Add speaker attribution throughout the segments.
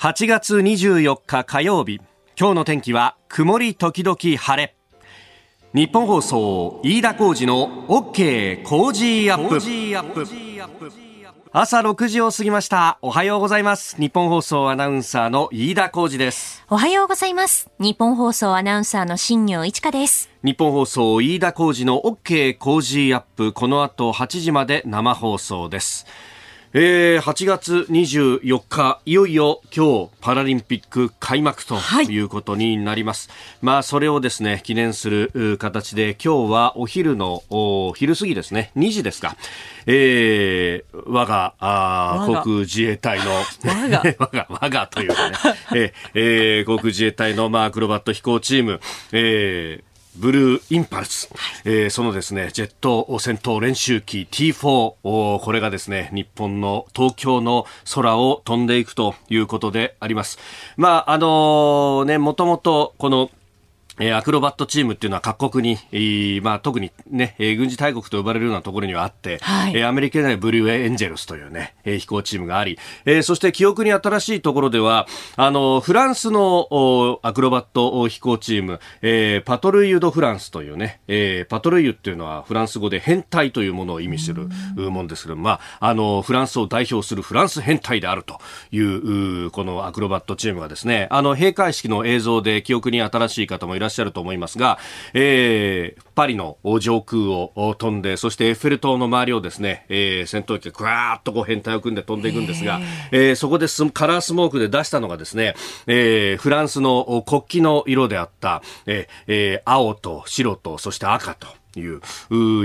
Speaker 1: 8月24日火曜日。今日の天気は曇り時々晴れ。日本放送飯田浩二の OK 工事アップ。朝6時を過ぎました。おはようございます。日本放送アナウンサーの飯田浩二です。
Speaker 2: おはようございます。日本放送アナウンサーの新業一華です。
Speaker 1: 日本放送飯田浩二の OK 工事アップ。この後8時まで生放送ですえー、8月24日、いよいよ今日パラリンピック開幕とい。うことになります。はい、まあ、それをですね、記念する形で、今日はお昼の、お昼過ぎですね、2時ですか、えー、我が、あ航空自衛隊の、
Speaker 2: 我が、
Speaker 1: 我が、我がというかね、えー、航空自衛隊の、まあ、アクロバット飛行チーム、えー、ブルーインパルス、えー、そのですねジェット戦闘練習機 T4 これがですね日本の東京の空を飛んでいくということであります。まああのー、ねもともとこのえアクロバットチームっていうのは各国に、まあ、特にね、え軍事大国と呼ばれるようなところにはあって、はい、えアメリカではブルーエンジェルスというね、え飛行チームがあり、えそして記憶に新しいところでは、あの、フランスのアクロバット飛行チーム、えパトルイユ・ド・フランスというね、えパトルイユっていうのはフランス語で変態というものを意味するもんですけど、まあ、あの、フランスを代表するフランス変態であるという、このアクロバットチームがですね、あの、閉会式の映像で記憶に新しい方もいらっしゃると思いますが、えー、パリの上空を飛んで、そしてエッフェル塔の周りをですね、えー、戦闘機がぐわーっとこう編隊を組んで飛んでいくんですが、えー、そこでカラースモークで出したのがですね、えー、フランスの国旗の色であった、えーえー、青と白と、そして赤と、いう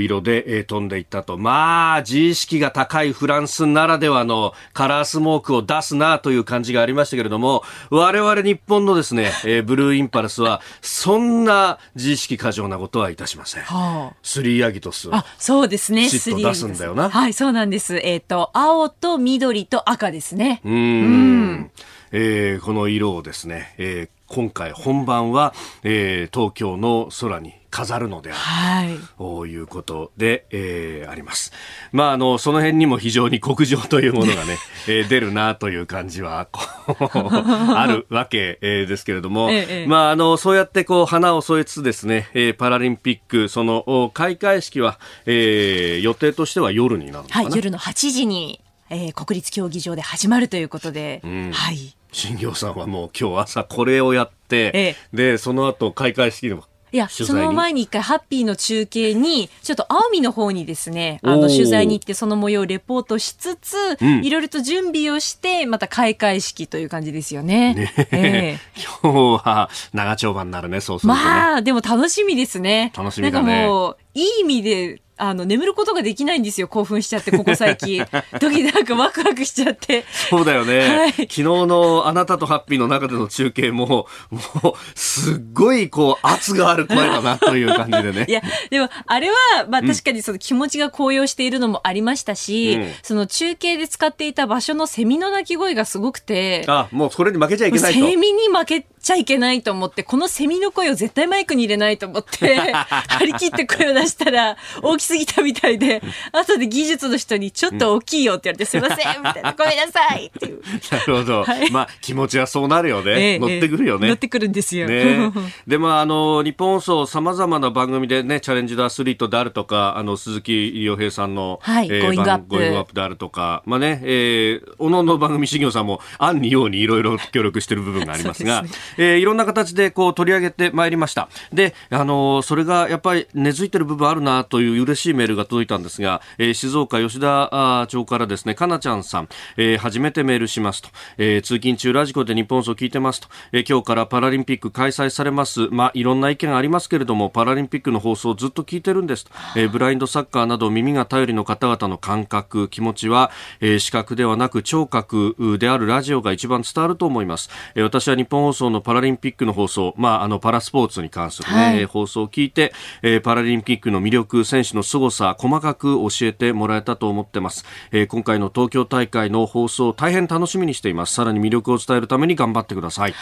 Speaker 1: 色で、えー、飛んでいったと。まあ、自意識が高いフランスならではのカラースモークを出すなという感じがありましたけれども、我々日本のですね、えー、ブルーインパルスは、そんな自意識過剰なことはいたしません。はあ、スリーアギトス。
Speaker 2: あ、そうですね。
Speaker 1: シッと出すんだよな。
Speaker 2: はい、そうなんです。えっ、ー、と、青と緑と赤ですね。
Speaker 1: うん。うんえー、この色をですね、えー、今回本番は、えー、東京の空に飾るのである、はい、ということで、えー、あります。まあ、あの、その辺にも非常に国情というものがね、えー、出るなという感じは、あるわけ、えー、ですけれども、ええ、まあ、あの、そうやってこう、花を添えつつですね、えー、パラリンピック、その、開会式は、えー、予定としては夜になるのかな？
Speaker 2: はい、夜の8時に、えー、国立競技場で始まるということで、うん、はい。
Speaker 1: 新業さんはもう今日朝これをやって、ええ、で、その後開会式の
Speaker 2: いや、その前に一回ハッピーの中継に、ちょっと青海の方にですね、あの、取材に行ってその模様をレポートしつつ、いろいろと準備をして、また開会式という感じですよね。ね。
Speaker 1: えー、今日は長丁場になるね、そうすると、ね、
Speaker 2: まあ、でも楽しみですね。
Speaker 1: 楽しみだね。なんかもう、
Speaker 2: いい意味であの、眠ることができないんですよ。興奮しちゃって、ここ最近。時なんかワクワクしちゃって。
Speaker 1: そうだよね。はい、昨日のあなたとハッピーの中での中継も、もう、すっごい、こう、圧がある声だなという感じでね。
Speaker 2: いや、でも、あれは、まあ確かにその気持ちが高揚しているのもありましたし、うん、その中継で使っていた場所のセミの鳴き声がすごくて。
Speaker 1: あ、もうそれに負けちゃいけないと。
Speaker 2: セミに負けちゃいけないと思って、このセミの声を絶対マイクに入れないと思って、張り切って声を出したら、大きすぎたみたいで、後で技術の人にちょっと大きいよって言われて、すいません みたいな、ごめんなさいっていう。
Speaker 1: なるほど。はい、まあ、気持ちはそうなるよね。ええ、乗ってくるよね。
Speaker 2: 乗ってくるんですよ。
Speaker 1: ね、で、まあ、あの、ニッポン放送様々な番組でね、チャレンジドアスリートであるとか、あの、鈴木亮平さんの、
Speaker 2: はい、えー、
Speaker 1: Going Up。Going Up であるとか、まあね、えー、おのの番組修行さんも、案にようにいろいろ協力している部分がありますが、すね、えー、いろんな形でこう取り上げてまいりました。で、あのそれがやっぱり根付いてる部分あるなという嬉しいメールが届いたんですが、えー、静岡吉田町からですね、かなちゃんさん、えー、初めてメールしますと、えー、通勤中ラジコで日本放送聞いてますと、えー、今日からパラリンピック開催されます。まあ、いろんな意見ありますけれども、パラリンピックの放送をずっと聞いてるんですと、えー、ブラインドサッカーなど耳が頼りの方々の感覚、気持ちは、えー、視覚ではなく聴覚であるラジオが一番伝わると思います。えー、私は日本放送のパラリンピックの放送、まあ、あの、パラスポーツに関するね、はい、放送を聞いて、えー、パラリンピックの魅力、選手の凄さ細かく教えてもらえたと思ってます、えー、今回の東京大会の放送大変楽しみにしています。さらに魅力を伝えるために頑張ってください。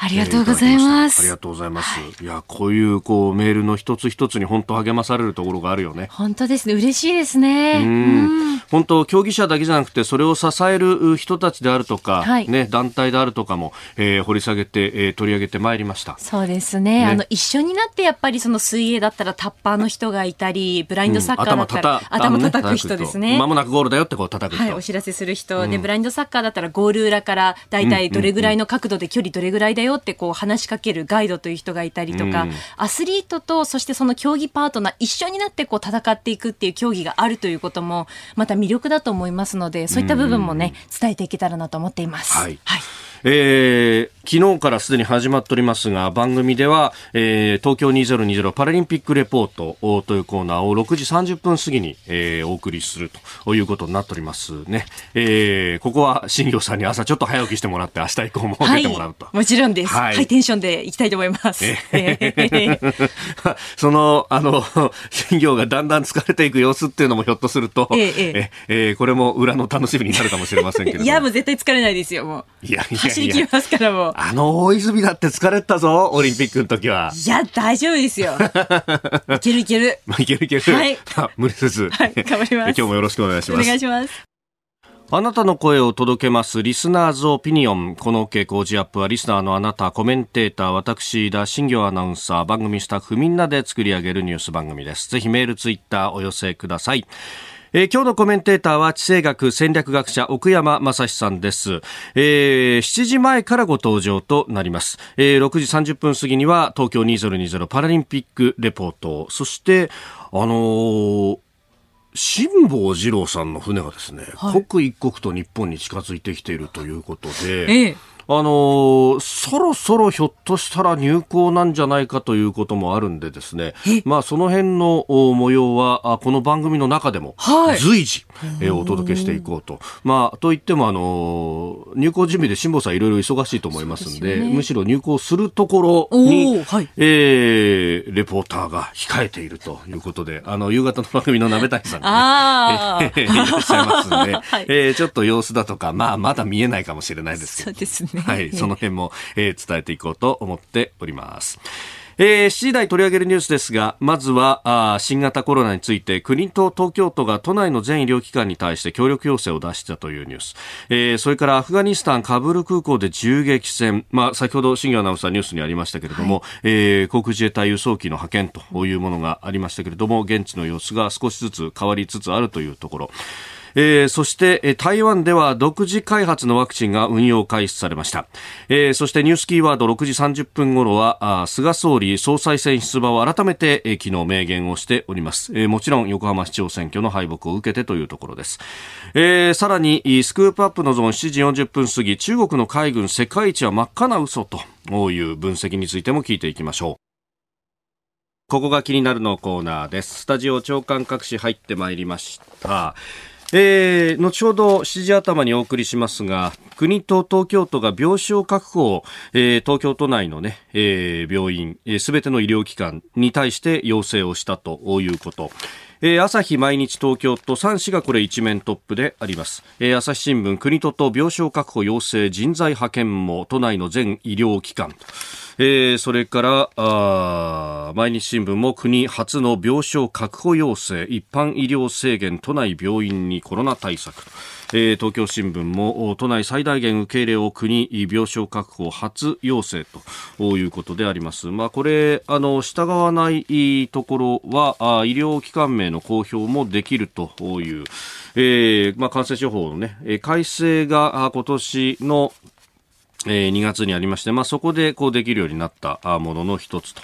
Speaker 2: ありがとうございます、
Speaker 1: えー、ありがとうございます、はい、いやこういうこうメールの一つ一つに本当励まされるところがあるよね。
Speaker 2: 本当ですね。嬉しいですね。
Speaker 1: うん。本当競技者だけじゃなくてそれを支える人たちであるとか、はい、ね団体であるとかも、えー、掘り下げて、えー、取り上げてまいりました。
Speaker 2: そうですね、ね、あの一緒になってやっぱりその水泳だったらタッパーの人がいたりブラインドサッカーだったら、うん、頭叩く人ですね。
Speaker 1: まもなくゴールだよってこう叩く
Speaker 2: はいお知らせする人、うん、でブラインドサッカーだったらゴール裏からだいたいどれぐらいの角度で距離どれぐらいだよってこう話しかけるガイドという人がいたりとか、うん、アスリートとそしてその競技パートナー一緒になってこう戦っていくっていう競技があるということもまた魅力だと思いますのでそういった部分もね伝えていけたらなと思っています。はい、はい
Speaker 1: えー、昨日からすでに始まっておりますが番組では、えー、東京2020パラリンピックレポートというコーナーを6時30分過ぎに、えー、お送りするということになっておりますね、えー、ここは新業さんに朝ちょっと早起きしてもらって明日以降も出てもらうと、
Speaker 2: はい、もちろんです、はい、ハイテンションでいきたいと思います、え
Speaker 1: ー、そのあの新業がだんだん疲れていく様子っていうのもひょっとすると、えー、ええー、これも裏の楽しみになるかもしれませんけれども。
Speaker 2: いやもう絶対疲れないですよもう。いやいや走り切りますからもう。
Speaker 1: あの大泉だって疲れたぞ、オリンピックの時は。
Speaker 2: いや、大丈夫ですよ。いけるいける。
Speaker 1: いけるいける。はい。無理せず。
Speaker 2: はい、頑張ります。
Speaker 1: 今日もよろしくお願いします。
Speaker 2: お願いします。
Speaker 1: あなたの声を届けます。リスナーズオピニオン。この OK 工事アップはリスナーのあなた、コメンテーター、私、田新行アナウンサー、番組スタッフみんなで作り上げるニュース番組です。ぜひメール、ツイッターお寄せください。えー、今日のコメンテーターは地政学戦略学者奥山正史さんです、えー、7時前からご登場となります、えー、6時30分過ぎには東京2020パラリンピックレポート。そしてあのー辛坊治郎さんの船がですね、はい、刻一刻と日本に近づいてきているということで、ええあのー、そろそろひょっとしたら入港なんじゃないかということもあるんでですね、まあその辺の模様はこの番組の中でも随時、はい、お届けしていこうと。まあといってもあのー、入港準備で辛坊さんいろいろ忙しいと思いますんで、でね、むしろ入港するところに、はい、えー、レポーターが控えているということで、あの夕方の番組の鍋谷さんが、ね、いらっしゃいますんで、はい、えー、ちょっと様子だとか、まあまだ見えないかもしれないですけど。そうですね。はい、その辺も、えー、伝えていこうと思っております。えー、7時台取り上げるニュースですが、まずはあ新型コロナについて国と東京都が都内の全医療機関に対して協力要請を出したというニュース、えー、それからアフガニスタンカブール空港で銃撃戦、まあ、先ほど新業アナウンサーニュースにありましたけれども、はい、えー、航空自衛隊輸送機の派遣というものがありましたけれども現地の様子が少しずつ変わりつつあるというところえー、そして、台湾では独自開発のワクチンが運用開始されました、えー、そしてニュースキーワード6時30分頃はあ菅総理総裁選出馬を改めて、えー、昨日明言をしております、えー、もちろん横浜市長選挙の敗北を受けてというところです、えー、さらにスクープアップのゾーン7時40分過ぎ中国の海軍世界一は真っ赤な嘘という分析についても聞いていきましょうここが気になるのコーナーです。スタジオ長官各紙入ってまいりました。えー、後ほど7時頭にお送りしますが、国と東京都が病床確保を、えー、東京都内のね、えー、病院、す、え、べ、ての医療機関に対して要請をしたということ。えー、朝日毎日東京都3市がこれ一面トップであります、えー、朝日新聞国とと病床確保要請人材派遣も都内の全医療機関。えー、それからあ毎日新聞も国初の病床確保要請。一般医療制限都内病院にコロナ対策。えー、東京新聞も都内最大限受け入れを国病床確保初要請ということであります。まあ、これあの従わないところはあ医療機関名の公表もできるという、えーまあ、感染症法の、ね、改正が今年のえー、2月にありまして、まあ、そこでこうできるようになったものの一つ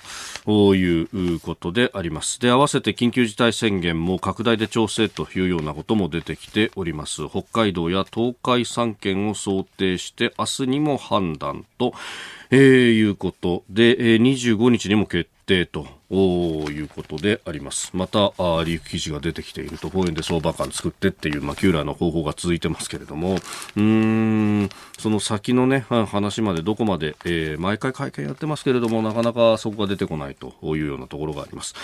Speaker 1: ということであります。で、合わせて緊急事態宣言も拡大で調整というようなことも出てきております。北海道や東海3県を想定して明日にも判断と、えー、いうことで、えー、25日にも決定ということであります。また、あリーク記事が出てきていると、公園で相場感作ってっていう、まあ、キューラーの方法が続いてますけれども、うん、その先のね、話までどこまで、えー、毎回会見やってますけれども、なかなかそこが出てこないというようなところがあります。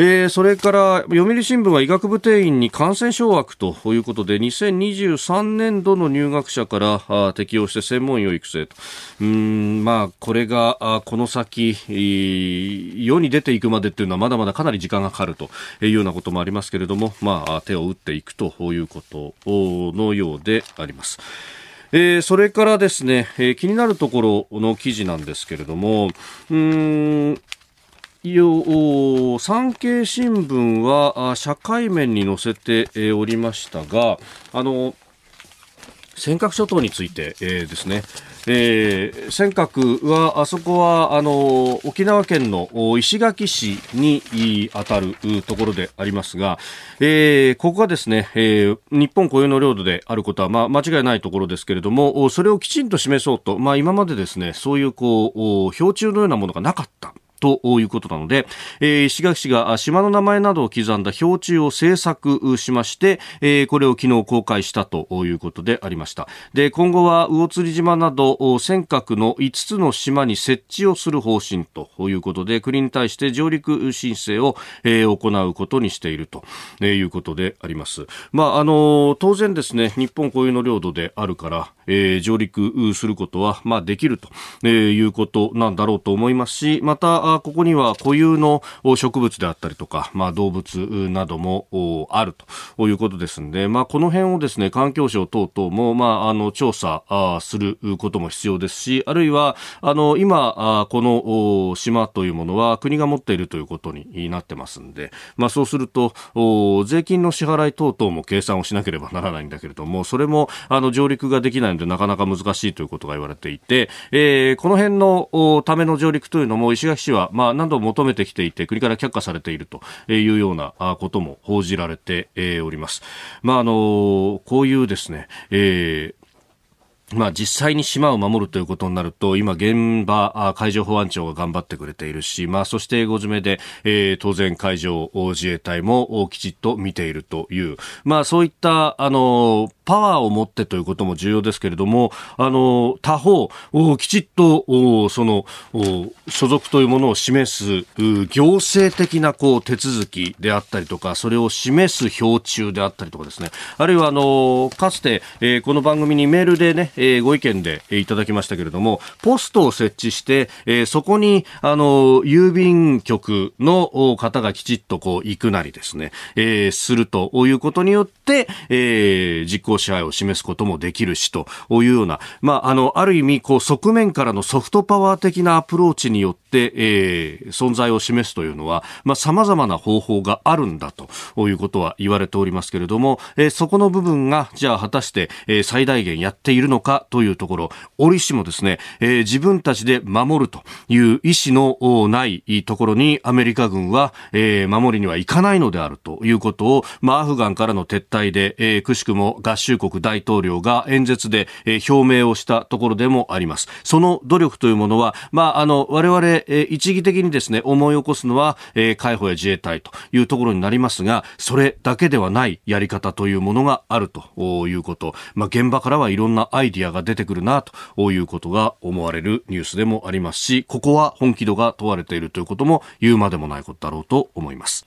Speaker 1: えー、それから読売新聞は医学部定員に感染症枠ということで2023年度の入学者から適用して専門医を育成とうんまあこれがこの先世に出ていくまでっていうのはまだまだかなり時間がかかるというようなこともありますけれどもまあ手を打っていくということのようであります。えー、それからですね、えー、気になるところの記事なんですけれども、うん産経新聞は社会面に載せておりましたが、あの、尖閣諸島について、えー、ですね、えー、尖閣は、あそこは、あの、沖縄県の石垣市に当たるところでありますが、えー、ここがですね、えー、日本固有の領土であることは、まあ、間違いないところですけれども、それをきちんと示そうと、まあ、今までですね、そういう、こう、標柱のようなものがなかった。ということなので、えー、石垣市が島の名前などを刻んだ標柱を制作しまして、えー、これを昨日公開したということでありました。で、今後は魚釣島など尖閣の5つの島に設置をする方針ということで、国に対して上陸申請を、えー、行うことにしているということであります。まあ、あの、当然ですね、日本固有の領土であるから、えー、上陸することは、まあ、できると、えー、いうことなんだろうと思いますし、また、ここには固有の植物であったりとか、まあ、動物などもあるということですので、まあ、この辺をですね、環境省等々も、まあ、あの、調査することも必要ですし、あるいは、あの、今、この島というものは国が持っているということになってますんで、まあ、そうすると、税金の支払い等々も計算をしなければならないんだけれども、それも、あの、上陸ができないのでなかなか難しいということが言われていて、えー、この辺のための上陸というのも石垣市は、まあ、何度も求めてきていて国から却下されているというようなことも報じられております。まあ、あのこういうですね、えーまあ実際に島を守るということになると、今現場、海上保安庁が頑張ってくれているし、まあそしてご詰めで、えー、当然海上自衛隊もきちっと見ているという、まあそういった、あの、パワーを持ってということも重要ですけれども、あの、他方、きちっと、その、所属というものを示す、行政的なこう手続きであったりとか、それを示す標柱であったりとかですね、あるいはあの、かつて、えー、この番組にメールでね、えー、ご意見で、いただきましたけれども、ポストを設置して、えー、そこに、あの、郵便局の方がきちっとこう行くなりですね、え、するということによって、え、実行支配を示すこともできるしというような、まあ、あの、ある意味、こう、側面からのソフトパワー的なアプローチによって、えー、存在を示すというのは、まあ、様々な方法があるんだということは言われておりますけれども、えー、そこの部分が、じゃあ果たして、えー、最大限やっているのかというところ、折しもですね、えー、自分たちで守るという意思のないところにアメリカ軍は、えー、守りにはいかないのであるということを、まあ、アフガンからの撤退で、えー、くしくも合衆国大統領が演説で、え、表明をしたところでもあります。その努力というものは、まあ、あの、我々、え、一義的にですね、思い起こすのは、え、海保や自衛隊というところになりますが、それだけではないやり方というものがあるということ。まあ、現場からはいろんなアイディアが出てくるな、ということが思われるニュースでもありますし、ここは本気度が問われているということも言うまでもないことだろうと思います。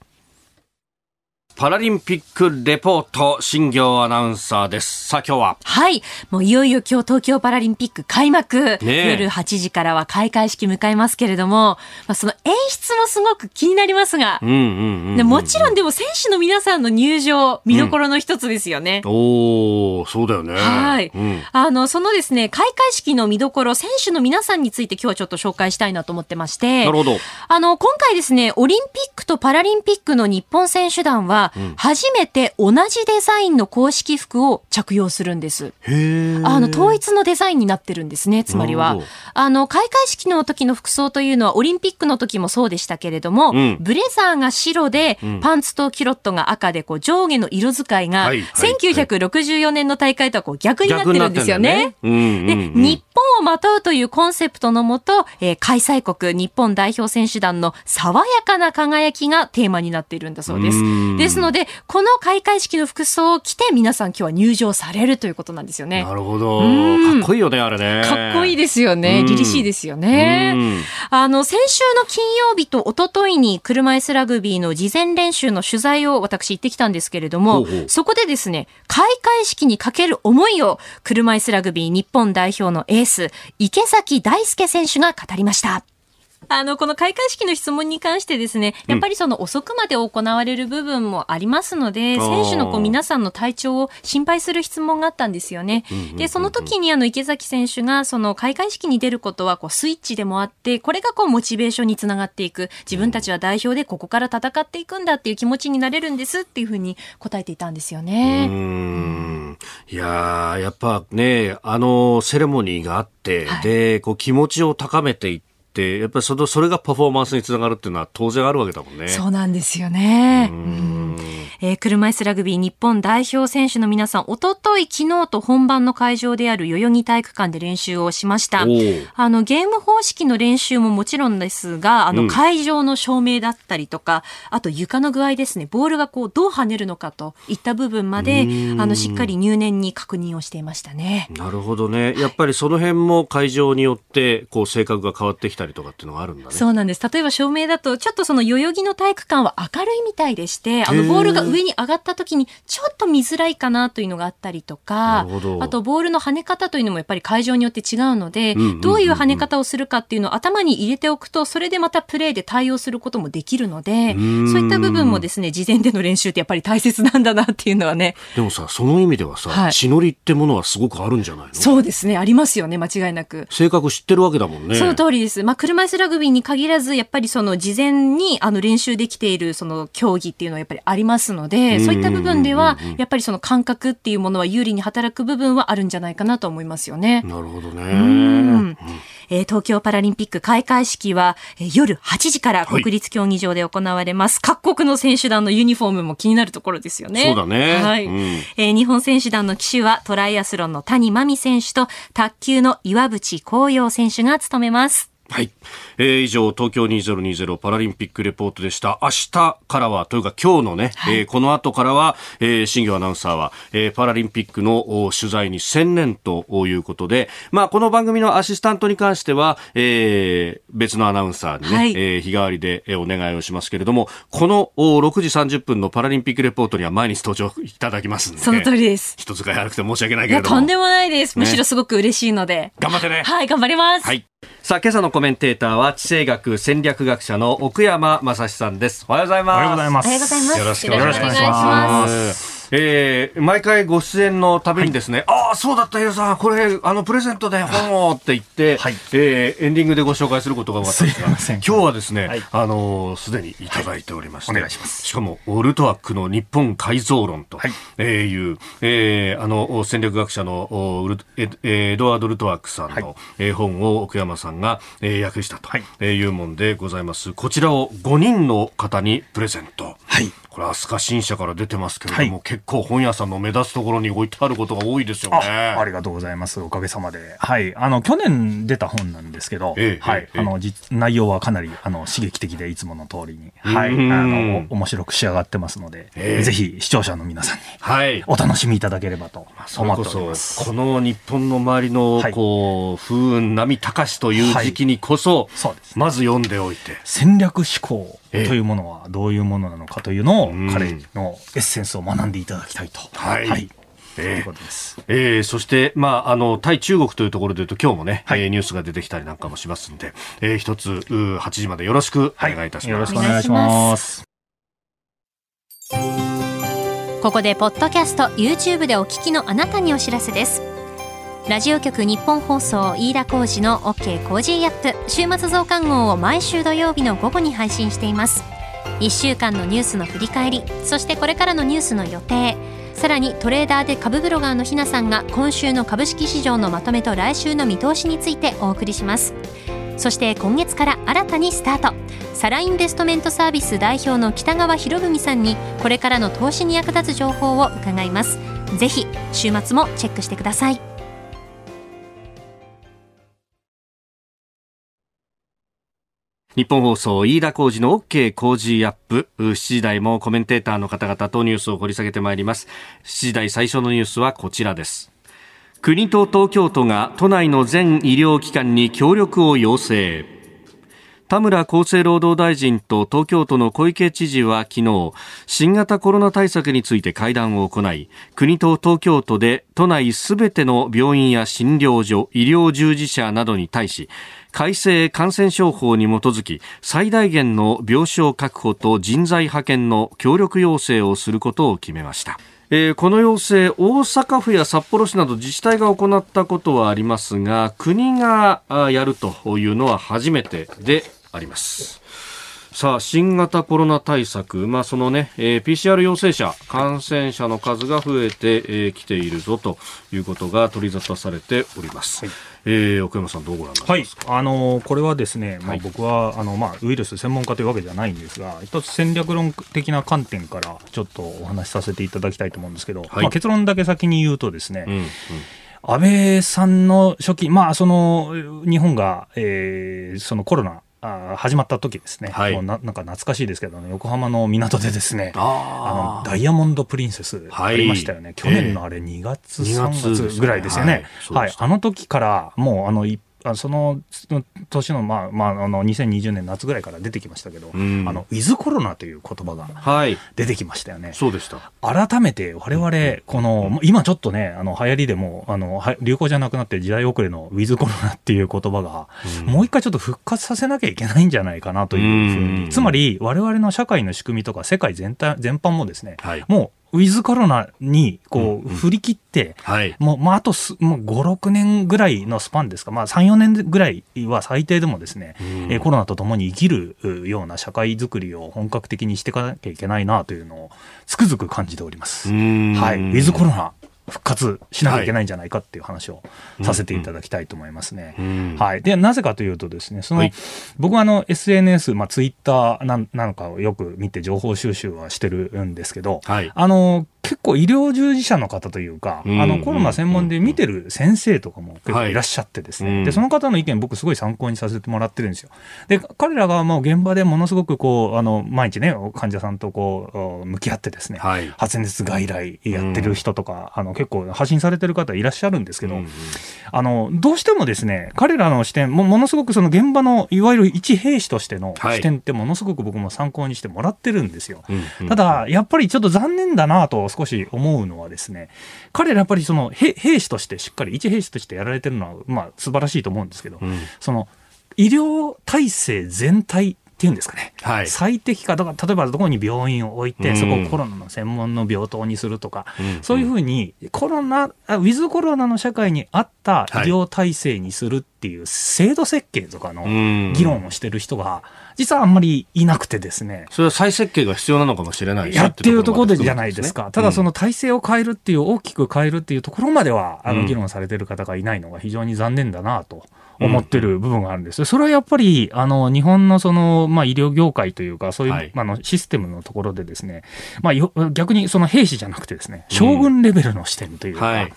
Speaker 1: パラリンピックレポート、新業アナウンサーです。さあ今日は？
Speaker 2: はい。もういよいよ今日東京パラリンピック開幕。ね、夜8時からは開会式迎えますけれども、まあ、その演出もすごく気になりますが、もちろんでも選手の皆さんの入場、見どころの一つですよね。
Speaker 1: うん、おおそうだよね。
Speaker 2: はい、うん、あの、そのですね、開会式の見どころ、選手の皆さんについて今日はちょっと紹介したいなと思ってまして、
Speaker 1: なるほど。
Speaker 2: あの、今回ですね、オリンピックとパラリンピックの日本選手団は、が、初めて同じデザインの公式服を着用するんです。
Speaker 1: へ
Speaker 2: あの、統一のデザインになってるんですね、つまりは。あの、開会式の時の服装というのは、オリンピックの時もそうでしたけれども、
Speaker 1: うん
Speaker 2: ブレザーが白で、
Speaker 1: ん
Speaker 2: パンツとキュロットが赤で、こう、上下の色使いが、
Speaker 1: はいはい
Speaker 2: 1964年の大会とはこう逆になってるんですよね。
Speaker 1: ね
Speaker 2: で、
Speaker 1: うん
Speaker 2: 日本をまとうというコンセプトのもと、えー開催国日本代表選手団の爽やかな輝きがテーマになっているんだそうです
Speaker 1: うん。
Speaker 2: ですので、この開会式の服装を着て皆さん今日は入場されるということなんですよね。
Speaker 1: なるほど。
Speaker 2: うん
Speaker 1: かっこいいよね、あれね。
Speaker 2: かっこいいですよね。
Speaker 1: うん
Speaker 2: 凛々しいですよね。
Speaker 1: うん
Speaker 2: あの、先週の金曜日と一昨日に車椅子ラグビーの事前練習の取材を私行ってきたんですけれども、
Speaker 1: ほうほう
Speaker 2: そこでですね、開会式にかける思いを車椅子ラグビー日本代表のエース、池崎大輔選手が語りました。あの、この開会式の質問に関してですね、やっぱりその遅くまで行われる部分もありますので、
Speaker 1: あー
Speaker 2: 選手のこう皆さんの体調を心配する質問があったんですよね。で、その時にあの池崎選手がその開会式に出ることはこうスイッチでもあって、これがこうモチベーションにつながっていく。自分たちは代表でここから戦っていくんだっていう気持ちになれるんですっていうふうに答えていたんですよ
Speaker 1: う
Speaker 2: ね。
Speaker 1: んいやーやっぱね、あのセレモニーがあって、
Speaker 2: はい
Speaker 1: で、こう気持ちを高めていって、やっぱりその、それがパフォーマンスにつながるっていうのは当然あるわけだもんね。
Speaker 2: そうなんですよね。
Speaker 1: う
Speaker 2: うんんえー車椅子ラグビー日本代表選手の皆さん、おととい、昨日と本番の会場である代々木体育館で練習をしました。あの、ゲーム方式の練習ももちろんですが、あ
Speaker 1: うん
Speaker 2: の、会場の照明だったりとか、あと床の具合ですね、ボールがこう、どう跳ねるのかといった部分まで
Speaker 1: う、ん
Speaker 2: あの、しっかり入念に確認をしていましたね。
Speaker 1: なるほどね。やっぱりその辺も会場によって、こう性格が変わってきたりとかっていうのがあるんだね。
Speaker 2: そうなんです。例えば照明だと、ちょっとその代々木の体育館は明るいみたいでして、あのボールが上に上がった時にちょっと見づらいかなというのがあったりとかあとボールの跳ね方というのもやっぱり会場によって違うのでどういう跳ね方をするかっていうのを頭に入れておくと、それでまたプレーで対応することもできるので、
Speaker 1: ん
Speaker 2: そういった部分もですね、事前での練習ってやっぱり大切なんだなっていうのはね、
Speaker 1: でもさ、その意味ではさ、
Speaker 2: はい
Speaker 1: 血のりってものはすごくあるんじゃないの？
Speaker 2: そうですね、ありますよね、間違いなく。
Speaker 1: 性格知ってるわけだもんね。
Speaker 2: その通りです。まあ、車椅子ラグビーに限らず、やっぱりその事前にあの練習できているその競技っていうのはやっぱりありますので、そういった部分では、やっぱりその感覚っていうものは有利に働く部分はあるんじゃないかなと思いますよね。
Speaker 1: なるほどね。
Speaker 2: うんえー東京パラリンピック開会式は、えー夜8時から国立競技場で行われます。各国の選手団のユニフォームも気になるところですよね。
Speaker 1: そうだね
Speaker 2: はい。
Speaker 1: うん
Speaker 2: えー日本選手団の旗手はトライアスロンの谷真美選手と卓球の岩渕光陽選手が務めます。
Speaker 1: はい。えー以上、東京2020パラリンピックレポートでした。明日からは、というか今日のね、
Speaker 2: はい
Speaker 1: えーこの後からは、えー、新業アナウンサーは、えーパラリンピックのお取材に専念ということで、まあ、この番組のアシスタントに関しては、えー別のアナウンサーにね、
Speaker 2: はい
Speaker 1: えー日替わりでえーお願いをしますけれども、このお6時30分のパラリンピックレポートには毎日登場いただきますんで。
Speaker 2: その通りです。
Speaker 1: 人使い悪くて申し訳ない
Speaker 2: いや、
Speaker 1: けれども。
Speaker 2: とんでもないです。むしろすごく嬉しいので。
Speaker 1: 頑張ってね。
Speaker 2: はい、頑張ります。
Speaker 1: はい。さあ、今朝のコメンテーターは、地政学戦略学者の奥山正史さんです。おはようございます。
Speaker 3: おはようございます。
Speaker 2: おはようございます。
Speaker 1: よろしくお願いします。えー毎回ご出演のたびにですね、ああ、そうだった、ヒロさん、これ、あの、プレゼントで本をって言って、
Speaker 3: はい。
Speaker 1: えーエンディングでご紹介することが多かった。んですが、
Speaker 3: す
Speaker 1: 今日はですね、
Speaker 3: はい。
Speaker 1: あのーすでにいただいておりまして、
Speaker 3: はい。お願いします。
Speaker 1: しかも、オルトワックの日本改造論と、
Speaker 3: はい。
Speaker 1: う、えーあの、戦略学者のおウルエエドワード・ルトワックさんの、
Speaker 3: は
Speaker 1: 本を奥山さんが、えー訳したと
Speaker 3: はい。
Speaker 1: いうもんでございます。こちらを5人の方にプレゼント。
Speaker 3: はい。
Speaker 1: これ、飛鳥新社から出てますけれども、
Speaker 3: はい
Speaker 1: 結構本屋さんの目立つところに置いてあることが多いですよね。
Speaker 3: あありがとうございます。おかげさまで。はい。あの、去年出た本なんですけど、
Speaker 1: ええ
Speaker 3: はい
Speaker 1: え。え
Speaker 3: あの、じ内容はかなり、あの、刺激的で、いつもの通りに、はい。あ
Speaker 1: うん
Speaker 3: の、面白く仕上がってますので、
Speaker 1: ええ
Speaker 3: ぜひ視聴者の皆さんに
Speaker 1: はい。
Speaker 3: お楽しみいただければと思っております。
Speaker 1: この日本の周りの、
Speaker 3: はい
Speaker 1: こう風雲波高しという時期にこそ、
Speaker 3: そうです。
Speaker 1: まず読んでおいて
Speaker 3: 戦略思考と
Speaker 1: ええ
Speaker 3: いうものはどういうものなのかというのを
Speaker 1: うん
Speaker 3: 彼のエッセンスを学んでいただきたいと。
Speaker 1: はい
Speaker 3: はい。
Speaker 1: ええ
Speaker 3: ということです。
Speaker 1: えーそして、まあ、あの、対中国というところで言うと、今日もね、
Speaker 3: はい
Speaker 1: えーニュースが出てきたりなんかもしますんで、えー一つ、うー8時までよろしくお願いいたします。
Speaker 3: よろしくお願いします。
Speaker 2: ここでポッドキャスト YouTube でお聞きのあなたにお知らせですラジオ局日本放送飯田浩司の OK コージーアップ。週末増刊号を毎週土曜日の午後に配信しています。
Speaker 4: 1週間のニュースの振り返りそしてこれからのニュースの予定。さらにトレーダーで株ブロガーのひなさんが今週の株式市場のまとめと来週の見通しについてお送りします。そして今月から新たにスタート。サラインベストメントサービス代表の北川博文さんにこれからの投資に役立つ情報を伺います。ぜひ週末もチェックしてください。
Speaker 1: 日本放送飯田浩二の OK 工事アップ。7時台もコメンテーターの方々とニュースを掘り下げてまいります。7時台最初のニュースはこちらです。国と東京都が都内の全医療機関に協力を要請。田村厚生労働大臣と東京都の小池知事は昨日新型コロナ対策について会談を行い国と東京都で都内すべての病院や診療所医療従事者などに対し改正感染症法に基づき最大限の病床確保と人材派遣の協力要請をすることを決めました。えー、この要請、大阪府や札幌市など自治体が行ったことはありますが、国がやるというのは初めてであります。さあ、新型コロナ対策、まあ、そのね、えー、PCR 陽性者、感染者の数が増えてき、えー、ているぞということが取り沙汰されております。はい、えー、奥山さん、どうご覧になりますか、
Speaker 3: はい、あのこれはですね、まあ、僕は、あのまあ、ウイルス専門家というわけではないんですが、一つ戦略論的な観点からちょっとお話しさせていただきたいと思うんですけど、はい、まあ、結論だけ先に言うとですね、うんうん。安倍さんの初期、まあ、その日本が、えー、そのコロナあ始まった時ですね、はい、もうななんか懐かしいですけど、ね、横浜の港でですね。あのダイヤモンド・プリンセスありましたよね、はい、去年のあれ2月、3月ぐらいですよね、はい、はい、あの時からもうあの一あその年の,、まあまあ、あの2020年夏ぐらいから出てきましたけど、うん、あのウィズコロナという言葉が出てきましたよね。はい、
Speaker 1: そうでした。
Speaker 3: 改めて我々、この、うん、今ちょっとね、あの流行りでもあの流行じゃなくなって時代遅れのウィズコロナっていう言葉が、うん、もう一回ちょっと復活させなきゃいけないんじゃないかなというふうに、つまり我々の社会の仕組みとか世界全体全般もですね、はい、もうウィズコロナにこう振り切って、はい、もう、まあ、あとすもう5、6年ぐらいのスパンです。か、まあ、3、4年ぐらいは最低でもですね、えコロナとともに生きるような社会づくりを本格的にしていかなきゃいけないなというのをつくづく感じております。はい、ウィズコロナ復活しなきゃいけないんじゃないかっていう話をさせていただきたいと思いますね。はい、でなぜかというとですねその、はい、僕はあの SNS、まあ、ツイッターななのかをよく見て情報収集はしてるんですけど、はい、あの結構医療従事者の方というか、あのコロナ専門で見てる先生とかも結構いらっしゃってですね、はい、でその方の意見僕すごい参考にさせてもらってるんですよ。で彼らがもう現場でものすごくこうあの毎日ね患者さんとこう向き合ってですね、はい、発熱外来やってる人とか、あの結構発信されてる方いらっしゃるんですけど、あのどうしてもですね彼らの視点もものすごくその現場のいわゆる一兵士としての視点ってものすごく僕も参考にしてもらってるんですよ。ただやっぱりちょっと残念だなと少し思うのはですね、彼らやっぱりその兵士としてしっかり、一兵士としてやられてるのは、まあ素晴らしいと思うんですけど、うん、その医療体制全体っていうんですかね、はい、最適化とか、例えばどこに病院を置いて、うん、そこをコロナの専門の病棟にするとか、うん、そういうふうにコロナ、ウィズコロナの社会に合った医療体制にするっていう制度設計とかの議論をしてる人が、実はあんまりいなくてですね。
Speaker 1: それは再設計が必要なのかもしれない
Speaker 3: やっていうところでじゃないですか。ただその体制を変えるっていう、大きく変えるっていうところまでは、あの、議論されてる方がいないのが非常に残念だなと。思ってる部分があるんです。それはやっぱり、あの、日本のその、まあ、医療業界というか、そういう、はい、あの、システムのところでですね、まあ、逆にその兵士じゃなくてですね、将軍レベルの視点というか、うんはい。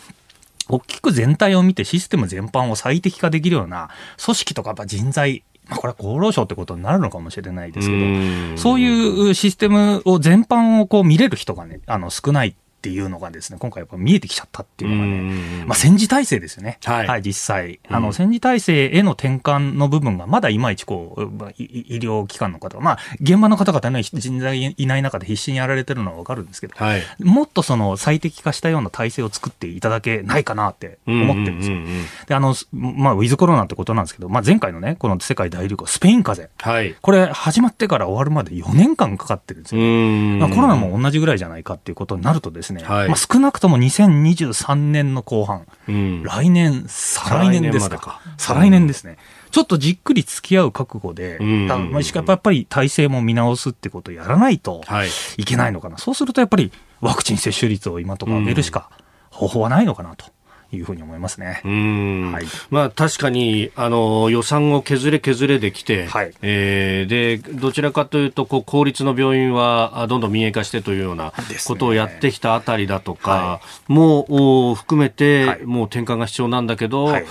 Speaker 3: 大きく全体を見てシステム全般を最適化できるような組織とか人材まあ、これは厚労省ってことになるのかもしれないですけど、そういうシステムを全般をこう見れる人がね、あの少ないっていうのがですね、今回やっぱ見えてきちゃったっていうのがね、まあ戦時体制ですよね。はい、はい、実際。あの、戦時体制への転換の部分がまだいまいちこう、医療機関の方、まあ、現場の方々ね、人材いない中で必死にやられてるのはわかるんですけど、はい、もっとその最適化したような体制を作っていただけないかなって思ってるんですよ。で、あの、まあ、ウィズコロナってことなんですけど、まあ前回のね、この世界大流行、スペイン風邪。はい。これ始まってから終わるまで4年間かかってるんですよ。まあ、コロナも同じぐらいじゃないかっていうことになるとですね、ね、はい、まあ、少なくとも2023年の後半、うん、来年、再来年ですか。再来年ですね。ちょっとじっくり付き合う覚悟で、まあしかもやっぱり体制も見直すってことをやらないと
Speaker 1: はい。
Speaker 3: いけないのかな。そうするとやっぱりワクチン接種率を今とか上げるしか方法はないのかなというふうに思いますね。
Speaker 1: うん。
Speaker 3: はい。
Speaker 1: まあ確かにあの予算を削れ削れできて、
Speaker 3: はい。
Speaker 1: えーでどちらかというとこう公立の病院はあどんどん民営化してというようなことをやってきたあたりだとか、
Speaker 3: は
Speaker 1: もう含めて、
Speaker 3: はい。
Speaker 1: もう転換が必要なんだけど、
Speaker 3: はい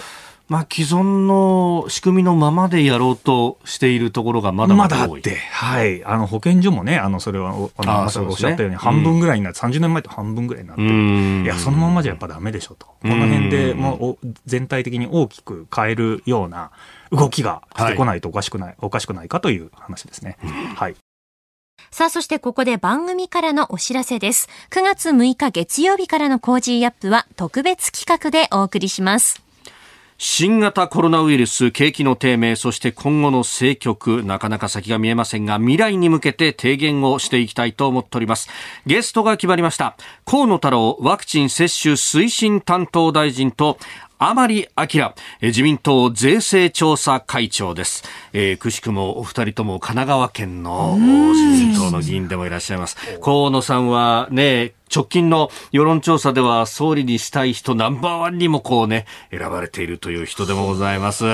Speaker 1: まあ既存の仕組みのままでやろうとしているところがまだまだ多い。
Speaker 3: あって、はい。あの、保健所もね、あの、それは、おあの、まさかおっしゃったように、半分ぐらいになって、30年前と半分ぐらいになっていや、そのままじゃやっぱダメでしょと。この辺でもうお全体的に大きく変えるような動きがしてこないとおかしくない、おかしくないかという話ですね。はい。
Speaker 4: さあ、そしてここで番組からのお知らせです。9月6日月曜日からの Cozy Up は特別企画でお送りします。
Speaker 1: 新型コロナウイルス、景気の低迷、そして今後の政局、なかなか先が見えませんが、未来に向けて提言をしていきたいと思っております。ゲストが決まりました。河野太郎ワクチン接種推進担当大臣と、甘利明、え自民党税制調査会長です。えーくしくもお二人とも神奈川県の自民党の議員でもいらっしゃいます。河野さんはね、直近の世論調査では総理にしたい人ナンバーワンにもこうね、選ばれているという人でもございます。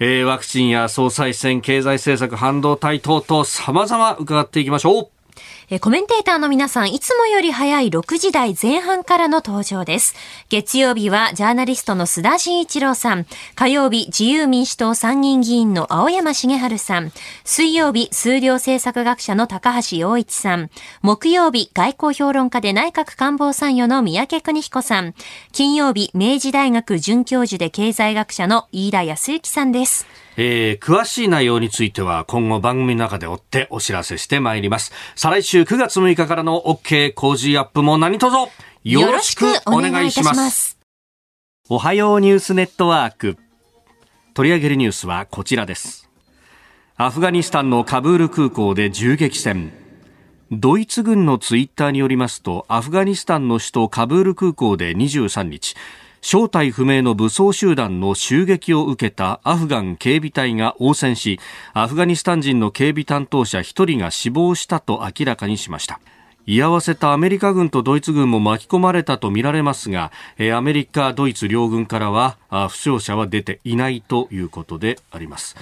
Speaker 1: えーワクチンや総裁選、経済政策、半導体等々様々伺っていきましょう。
Speaker 4: えコメンテーターの皆さん、いつもより早い6時台前半からの登場です。月曜日はジャーナリストの須田慎一郎さん。火曜日、自由民主党参議院議員の青山茂春さん。水曜日、数量政策学者の高橋洋一さん。木曜日、外交評論家で内閣官房参与の三宅邦彦さん。金曜日、明治大学准教授で経済学者の飯田康之さんです。
Speaker 1: えー詳しい内容については今後番組の中で追ってお知らせしてまいります。再来週9月6日からの OK 工事アップも何卒よろしくお願いします。おはようニュースネットワーク。取り上げるニュースはこちらです。アフガニスタンのカブール空港で銃撃戦。ドイツ軍のツイッターによりますと、アフガニスタンの首都カブール空港で23日、正体不明の武装集団の襲撃を受けたアフガン警備隊が応戦し、アフガニスタン人の警備担当者1人が死亡したと明らかにしました。居合わせたアメリカ軍とドイツ軍も巻き込まれたとみられますが、えーアメリカ、ドイツ両軍からはあ負傷者は出ていないということであります。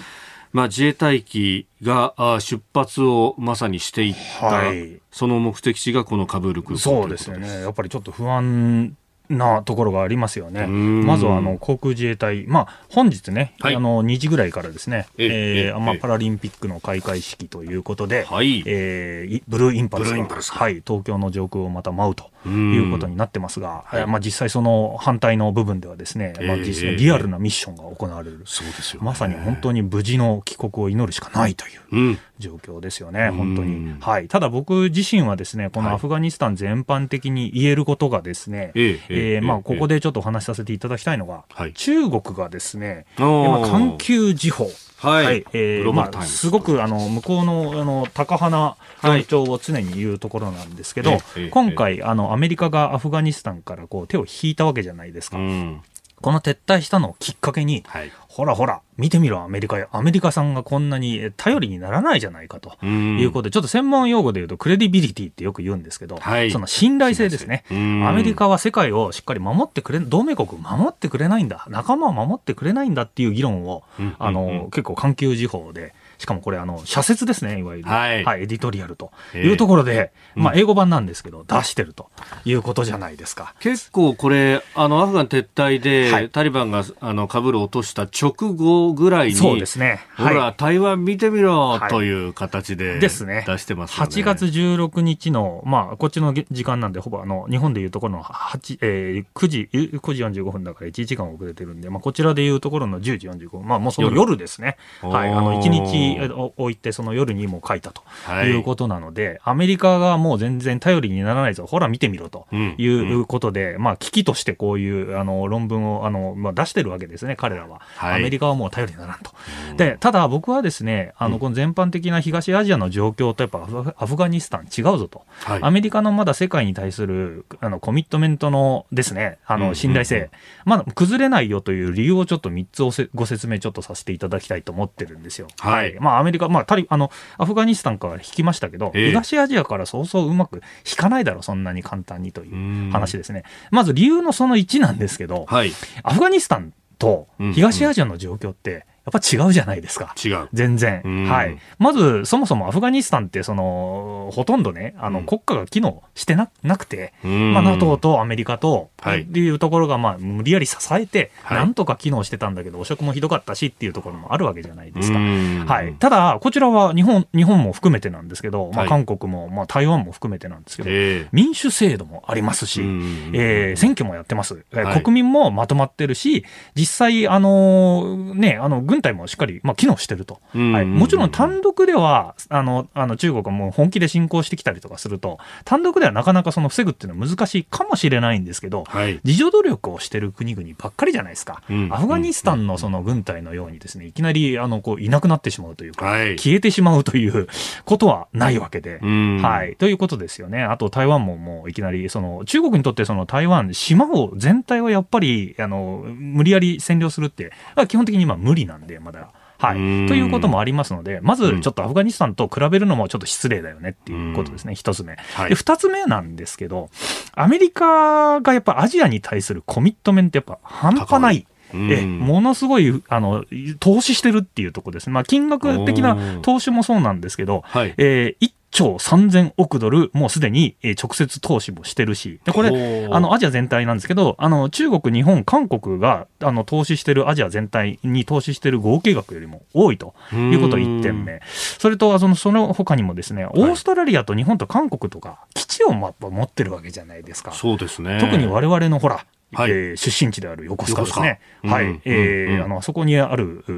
Speaker 1: まあ、自衛隊機があ出発をまさにしていった、
Speaker 3: はい
Speaker 1: その目的地がこのカブール空港
Speaker 3: そうですよね。やっぱりちょっと不安なところがありますよね。
Speaker 1: ん。
Speaker 3: まずはあの航空自衛隊、まあ、本日ね、
Speaker 1: はい。
Speaker 3: あの2時ぐらいからですね、
Speaker 1: ええ
Speaker 3: えーまあ、
Speaker 1: ええ
Speaker 3: パラリンピックの開会式ということで、
Speaker 1: はい。
Speaker 3: えーいブルーインパルスがはい、東京の上空をまた舞うと。
Speaker 1: うん
Speaker 3: いうことになってますが、
Speaker 1: はい
Speaker 3: えーまあ、実際その反対の部分ではですね、まあ、
Speaker 1: ええ
Speaker 3: 実際
Speaker 1: ええ
Speaker 3: リアルなミッションが行われる。
Speaker 1: そうですよ、
Speaker 3: まさに本当に無事の帰国を祈るしかないという
Speaker 1: うん。
Speaker 3: 状況ですよね、本当
Speaker 1: う
Speaker 3: に
Speaker 1: ん。
Speaker 3: はい。ただ僕自身はですね、この
Speaker 1: はい
Speaker 3: アフガニスタン全般的に言えることがですね、
Speaker 1: ええええ
Speaker 3: えーまあ、
Speaker 1: ええ
Speaker 3: ここでちょっとお話しさせていただきたいのが、
Speaker 1: はい
Speaker 3: 中国がですね、まあ環球時報。
Speaker 1: はい。
Speaker 3: えーまあ、すごくあの向こうのあの高花論調を常に言うところなんですけど、
Speaker 1: ええええ。
Speaker 3: 今回あのアメリカがアフガニスタンからこう手を引いたわけじゃないですか、
Speaker 1: うん。
Speaker 3: この撤退したのをきっかけに、
Speaker 1: はい。
Speaker 3: ほらほら見てみろアメリカよアメリカさんがこんなに頼りにならないじゃないかと。
Speaker 1: うん。
Speaker 3: いうことで、ちょっと専門用語で言うと、クレディビリティってよく言うんですけど、
Speaker 1: はい。
Speaker 3: その信頼性ですね。
Speaker 1: うん。
Speaker 3: アメリカは世界をしっかり守ってくれ、同盟国を守ってくれないんだ、仲間を守ってくれないんだっていう議論を、
Speaker 1: うん。
Speaker 3: あの、結構環球時報で、しかもこれ、あの、社説ですね、いわゆる。
Speaker 1: はい
Speaker 3: エディトリアルと
Speaker 1: ええ
Speaker 3: いうところで、まあ、
Speaker 1: うん
Speaker 3: 英語版なんですけど、出してるということじゃないですか。
Speaker 1: 結構これ、あの、アフガン撤退で、
Speaker 3: はい
Speaker 1: タリバンが、あの、カブールを落とした直後ぐらいに、
Speaker 3: そうですね。
Speaker 1: ほら、
Speaker 3: はい
Speaker 1: 台湾見てみろ、
Speaker 3: はい
Speaker 1: という形で、
Speaker 3: ですね
Speaker 1: 出してますよね。
Speaker 3: 8月16日の、まあ、こっちの時間なんで、ほぼあの日本でいうところの8、えー9時、9時45分だから1時間遅れてるんで、まあ、こちらでいうところの10時45分、まあ、もうその夜ですね。
Speaker 1: 夜
Speaker 3: はい。あの、
Speaker 1: おー
Speaker 3: 1日置いて、その夜にもう書いたと
Speaker 1: はい。
Speaker 3: いうことなので、アメリカがもう全然頼りにならないぞ、ほら見てみろと
Speaker 1: うん。
Speaker 3: いうことで、まあ、危機としてこういうあの論文をあの、まあ、出してるわけですね、彼らは。
Speaker 1: はい。
Speaker 3: アメリカはもう頼りにならんと。でただ僕はですねあのこの全般的な東アジアの状況とやっぱアフガニスタン違うぞと、
Speaker 1: はい。
Speaker 3: アメリカのまだ世界に対するあのコミットメントのですねあの信頼性、まだ崩れないよという理由をちょっと3つおせご説明ちょっとさせていただきたいと思ってるんですよ。
Speaker 1: はい
Speaker 3: まあアメリカ、まあタリあのアフガニスタンから引きましたけど、
Speaker 1: ええ
Speaker 3: 東アジアからそうそううまく引かないだろうそんなに簡単にという話ですね。まず理由のその1なんですけど、
Speaker 1: はい。
Speaker 3: アフガニスタンと
Speaker 1: うん
Speaker 3: 東アジアの状況ってやっぱ違うじゃないですか。
Speaker 1: 違う。
Speaker 3: 全然
Speaker 1: うん。
Speaker 3: はい。まず、そもそもアフガニスタンって、その、ほとんどね、あの、
Speaker 1: うん
Speaker 3: 国家が機能してななくて、
Speaker 1: うん
Speaker 3: まあ、NATO とアメリカと、
Speaker 1: はい
Speaker 3: っていうところが、まあ、無理やり支えて、
Speaker 1: はい
Speaker 3: なんとか機能してたんだけど、汚職もひどかったしっていうところもあるわけじゃないですか。
Speaker 1: うん
Speaker 3: はい。ただ、こちらは日本、日本も含めてなんですけど、まあ、
Speaker 1: はい
Speaker 3: 韓国も、まあ、台湾も含めてなんですけど、
Speaker 1: え
Speaker 3: 民主制度もあります
Speaker 1: え
Speaker 3: し、
Speaker 1: うん
Speaker 3: えー選挙もやってます、国民もまとまってるし、実際、あのーね、あの軍隊もしっかり、まあ、機能してると、
Speaker 1: うん
Speaker 3: はい、もちろん単独ではあのあの中国がもう本気で侵攻してきたりとかすると、単独ではなかなかその防ぐっていうのは難しいかもしれないんですけど、
Speaker 1: はい。
Speaker 3: 自助努力をしてる国々ばっかりじゃないですか、
Speaker 1: うん
Speaker 3: アフガニスタンのその軍隊のようにですねいきなりあのこういなくなってしまうというか、
Speaker 1: はい。
Speaker 3: 消えてしまうということはないわけで。
Speaker 1: うん
Speaker 3: はい。ということですよね。あと台湾ももういきなり、その中国にとってその台湾、島を全体をやっぱり、あの、無理やり占領するって、まあ基本的に今無理なんで、まだ。は
Speaker 1: うん
Speaker 3: い。ということもありますので、ま
Speaker 1: うん
Speaker 3: ずちょっとアフガニスタンと比べるのもちょっと失礼だよねっていうことですね。一つ目。
Speaker 1: はい
Speaker 3: で、二つ目なんですけど、アメリカがやっぱアジアに対するコミットメントやっぱ半端ない。
Speaker 1: うん
Speaker 3: えものすごいあの投資してるっていうところですね、まあ、金額的な投資もそうなんですけど、
Speaker 1: はい。
Speaker 3: えー1兆3000億ドル、もうすでに、えー直接投資もしてるし、でこれ、あのアジア全体なんですけど、あの中国、日本、韓国があの投資してるアジア全体に投資してる合計額よりも多いと。いうこと1点目、それとそのその他にもですね、オーストラリアと日本と韓国とか、基地を持ってるわけじゃないですか。
Speaker 1: そうですね。
Speaker 3: 特に我々のほら、
Speaker 1: はい
Speaker 3: えー出身地である横須賀ですね。はい。えー
Speaker 1: うんうん
Speaker 3: あの、あそこにある、う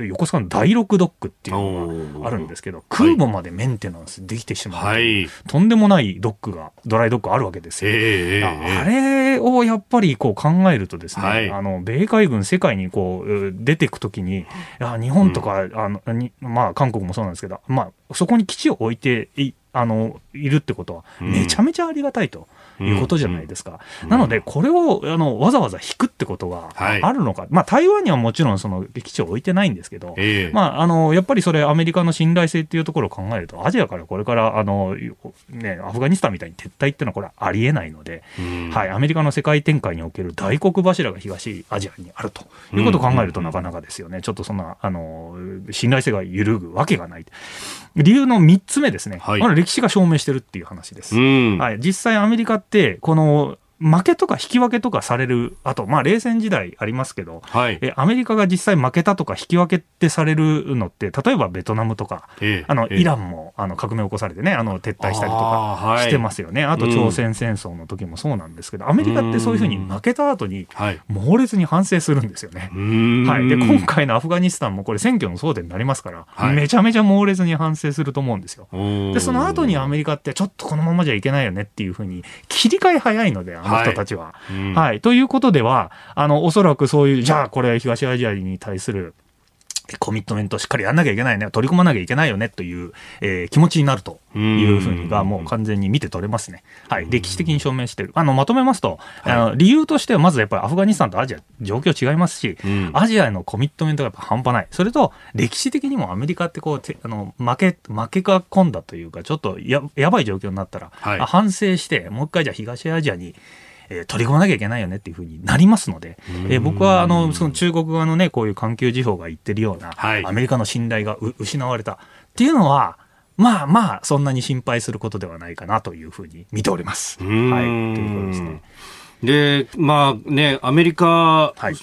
Speaker 3: ー横須賀の第六ドックっていうのがあるんですけど、空母までメンテナンスできてしまう、
Speaker 1: はい。
Speaker 3: とんでもないドックが、ドライドックあるわけですよ。
Speaker 1: ええ
Speaker 3: あれをやっぱりこう考えるとですね、
Speaker 1: はい
Speaker 3: あの米海軍世界にこうう出ていくときに、いや日本とか、あのにまあ韓国もそうなんですけど、まあそこに基地を置いていあのいるってことは
Speaker 1: うん。
Speaker 3: めちゃめちゃありがたいと。いうことじゃないですか。
Speaker 1: うん。
Speaker 3: なので、これをあのわざわざ引くってことが
Speaker 1: はい。
Speaker 3: あるのか、まあ、台湾にはもちろんその基地を置いてないんですけど、
Speaker 1: ええ。
Speaker 3: まあ、あのやっぱりそれ、アメリカの信頼性っていうところを考えると、アジアからこれからあの、ね、アフガニスタンみたいに撤退っていうのは、これはありえないので、
Speaker 1: うん。
Speaker 3: はい、アメリカの世界展開における大黒柱が東アジアにあるということを考えると、なかなかですよね、ちょっとそんなあの信頼性が揺るぐわけがない。理由の3つ目ですね、
Speaker 1: はい
Speaker 3: 歴史が証明してるっていう話です。
Speaker 1: うん。
Speaker 3: はい、実際アメリカって、この負けとか引き分けとかされる、あと、まあ、冷戦時代ありますけど、
Speaker 1: はい。
Speaker 3: えアメリカが実際負けたとか引き分けってされるのって、例えばベトナムとか、
Speaker 1: ええ
Speaker 3: あの
Speaker 1: ええ。
Speaker 3: イランもあの革命を起こされてね、あの撤退したりとかしてますよね、あと朝鮮戦争の時もそうなんですけど、アメリカってそういうふうに負けた後に、
Speaker 1: はい。
Speaker 3: 猛烈に反省するんですよね。
Speaker 1: うん。
Speaker 3: はい、で今回のアフガニスタンもこれ、選挙の争点になりますから、
Speaker 1: はい。
Speaker 3: めちゃめちゃ猛烈に反省すると思うんですよ。
Speaker 1: で
Speaker 3: でその後にアメリカって、ちょっとこのままじゃいけないよねっていうふうに、切り替え早いので、あの人たちは。はい、ということでは、あのおそらくそういう、じゃあ、これ、東アジアに対するコミットメントをしっかりやんなきゃいけないね、取り込まなきゃいけないよねという、えー気持ちになるというふうにが、もう完全に見て取れますね。はい、歴史的に証明してる。あのまとめますと、あの理由としては、まずやっぱりアフガニスタンとアジア、状況違いますし、
Speaker 1: うん。
Speaker 3: アジアへのコミットメントがやっぱ半端ない。それと、歴史的にもアメリカってこう、てあの負け、負けが込んだというか、ちょっとややばい状況になったら、
Speaker 1: はい。
Speaker 3: あ反省して、もう一回じゃあ東アジアに、えー取り込まなきゃいけないよねっていうふうになりますので、えー僕はあのその中国側のね、こういう環球時報が言ってるような、
Speaker 1: はい。
Speaker 3: アメリカの信頼がう失われたっていうのは、まあまあ、そんなに心配することではないかなというふうに見ております。はい。と
Speaker 1: ん
Speaker 3: いうことですね。
Speaker 1: で、まあね、アメリカ
Speaker 3: はい。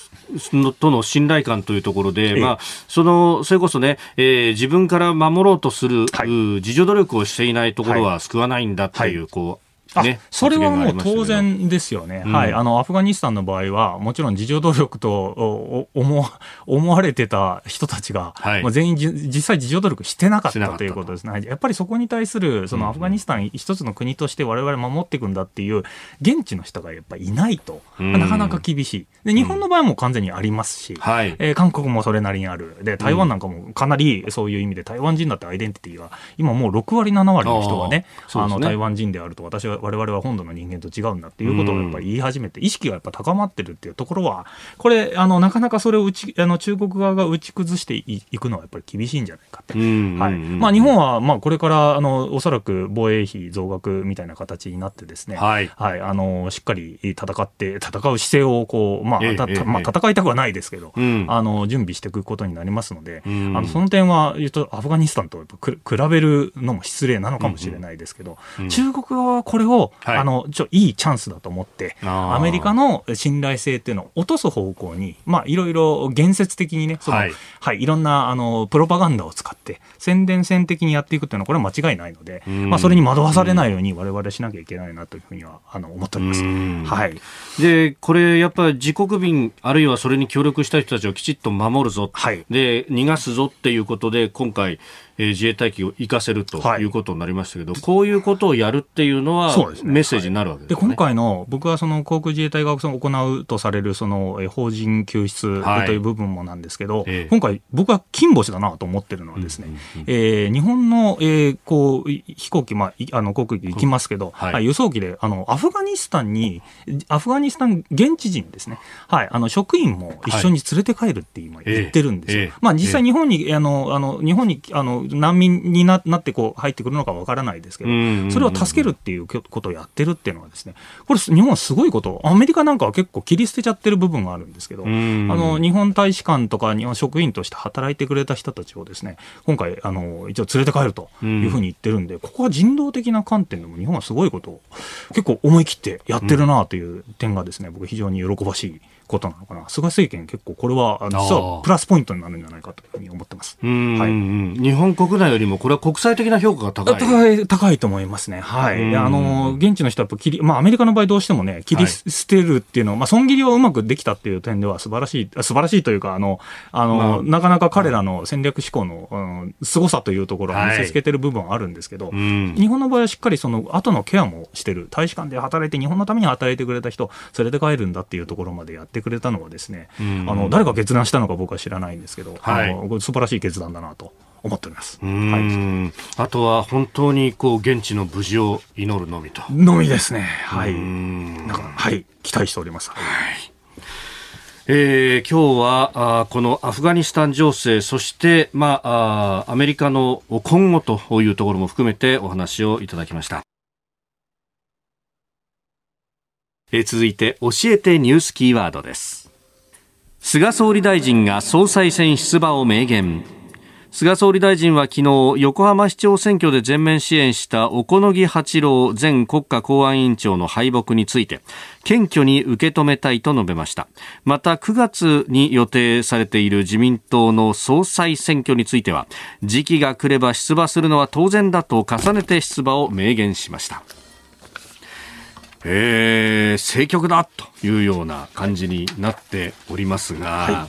Speaker 1: のとの信頼感というところで、
Speaker 3: ええ。
Speaker 1: まあ、その、それこそね、えー自分から守ろうとする、
Speaker 3: はい。う
Speaker 1: 自助努力をしていないところは救わないんだっていう、
Speaker 3: はい。
Speaker 1: こう、ね、
Speaker 3: それはもう当然ですよね、
Speaker 1: うん
Speaker 3: はい、あのアフガニスタンの場合は、もちろん自助努力と思わ 思われてた人たちが、
Speaker 1: はい。
Speaker 3: もう全員じ、実際、自助努力してなかっ
Speaker 1: た
Speaker 3: たということですね、はい。やっぱりそこに対する、そのアフガニスタン一つの国として、われわれ守っていくんだっていう、現地の人がやっぱりいないと、
Speaker 1: うん。
Speaker 3: なかなか厳しい、で日本の場合も完全にありますし。
Speaker 1: はい。
Speaker 3: えー韓国もそれなりにある。で、台湾なんかもかなりそういう意味で、台湾人だってアイデンティティが、今もう6割、7割の人がね。
Speaker 1: あ
Speaker 3: の、台湾人であると、私は、我々は本土の人間と違うんだっていうことをやっぱり言い始めて、意識がやっぱ高まってるっていうところは、これ、あの、なかなかそれを打ち、あの、中国側が打ち崩していいくのはやっぱり厳しいんじゃないかって。
Speaker 1: うん
Speaker 3: はい。まあ、日本は、まあ、これから、あの、おそらく防衛費増額みたいな形になってですね、
Speaker 1: はい。
Speaker 3: はい、あの、しっかり戦って、戦う姿勢を、こう、まあ、
Speaker 1: え
Speaker 3: まあ、戦いたくはないですけど、
Speaker 1: うん。
Speaker 3: あの、準備していくことになりますので、
Speaker 1: うん。
Speaker 3: あの、その点は、言うと、アフガニスタンと比べるのも失礼なのかもしれないですけど、
Speaker 1: うん。
Speaker 3: 中国側はこれを、
Speaker 1: はい。
Speaker 3: あの、ちょ、いいチャンスだと思って、アメリカの信頼性っていうのを落とす方向に、まあ、いろいろ言説的にね、その、
Speaker 1: は
Speaker 3: はいい、いろんな、あの、プロパガンダを使って、宣伝戦的にやっていくっていうのは、これは間違いないので、
Speaker 1: うん。
Speaker 3: まあ、それに惑わされないように我々しなきゃいけないなというふうには、あの、思っております。
Speaker 1: うん。
Speaker 3: はい。
Speaker 1: で、これ、やっぱり自国民、あるいはそれに協力した人たちをきちっと守るぞ、
Speaker 3: はい。
Speaker 1: で、逃がすぞっていうことで、今回、えー自衛隊機を行かせると
Speaker 3: はい。
Speaker 1: いうことになりましたけど、こういうことをやるっていうのは、
Speaker 3: ね。
Speaker 1: メッセージになるわけで
Speaker 3: です
Speaker 1: ね。
Speaker 3: 今回の、僕はその航空自衛隊が行うとされるそのえー法人救出
Speaker 1: はい
Speaker 3: とい。う部分もなんですけど、
Speaker 1: ええ。
Speaker 3: 今回、僕は金星だなと思ってるのはですね、えー日本の、えーこうい飛行機、まあ、いあの航空機行きますけど、
Speaker 1: はい。
Speaker 3: はい輸送機であのアフガニスタンに、アフガニスタン現地人ですね、はい、あの職員も一緒に連れて帰るって今言ってるんですよ。
Speaker 1: ええ。
Speaker 3: まあ、実際日本に、あのあの日本にあの難民にななってこう入ってくるのかわからないですけど、
Speaker 1: うん。
Speaker 3: それを助けるっていうことをやってるっていうのはですね、これ日本はすごいこと、アメリカなんかは結構切り捨てちゃってる部分があるんですけど、
Speaker 1: うん。
Speaker 3: あの日本大使館とか日本職員として働いてくれた人たちをですね、今回あの一応連れて帰るというふうに言ってるんで、ここは人道的な観点でも日本はすごいことを結構思い切ってやってるなという点がですね、僕非常に喜ばしいことなのかな。菅政権結構これはあの実はプラスポイントになるんじゃないかというふうに思ってます。
Speaker 1: うん
Speaker 3: はい
Speaker 1: うん日本国内よりも、これは国際的な評価が高い。
Speaker 3: 高い、高いと思いますね。はい。あの、現地の人はやっぱ切り、まあアメリカの場合どうしてもね、切り捨てるっていうのは、まあ損切りをうまくできたっていう点では素晴らしい、素晴らしいというか、あの、あの、
Speaker 1: まあ
Speaker 3: なかなか彼らの戦略思考の、うん、凄さというところを見せつけてる部分はあるんですけど、
Speaker 1: うん
Speaker 3: 日本の場合はしっかりその後のケアもしてる。大使館で働いて、日本のために働いてくれた人、連れて帰るんだっていうところまでやってくれたのはですね、
Speaker 1: うん
Speaker 3: あの、誰が決断したのか僕は知らないんですけど、
Speaker 1: はい
Speaker 3: あの素晴らしい決断だなと思っております。
Speaker 1: う
Speaker 3: はい。
Speaker 1: んあとは本当にこう現地の無事を祈るのみと。
Speaker 3: のみですね。はい。
Speaker 1: うん
Speaker 3: なんか、はい。期待しております。はい
Speaker 1: えー今日はあーこのアフガニスタン情勢そして、まあ、あーアメリカの今後というところも含めてお話をいただきました。え続いて教えてニュースキーワードです。菅総理大臣が総裁選出馬を明言。菅総理大臣は昨日横浜市長選挙で全面支援した小此木八郎前国家公安委員長の敗北について謙虚に受け止めたいと述べました。また9月に予定されている自民党の総裁選挙については時期が来れば出馬するのは当然だと重ねて出馬を明言しました。えー、政局だというような感じになっておりますが、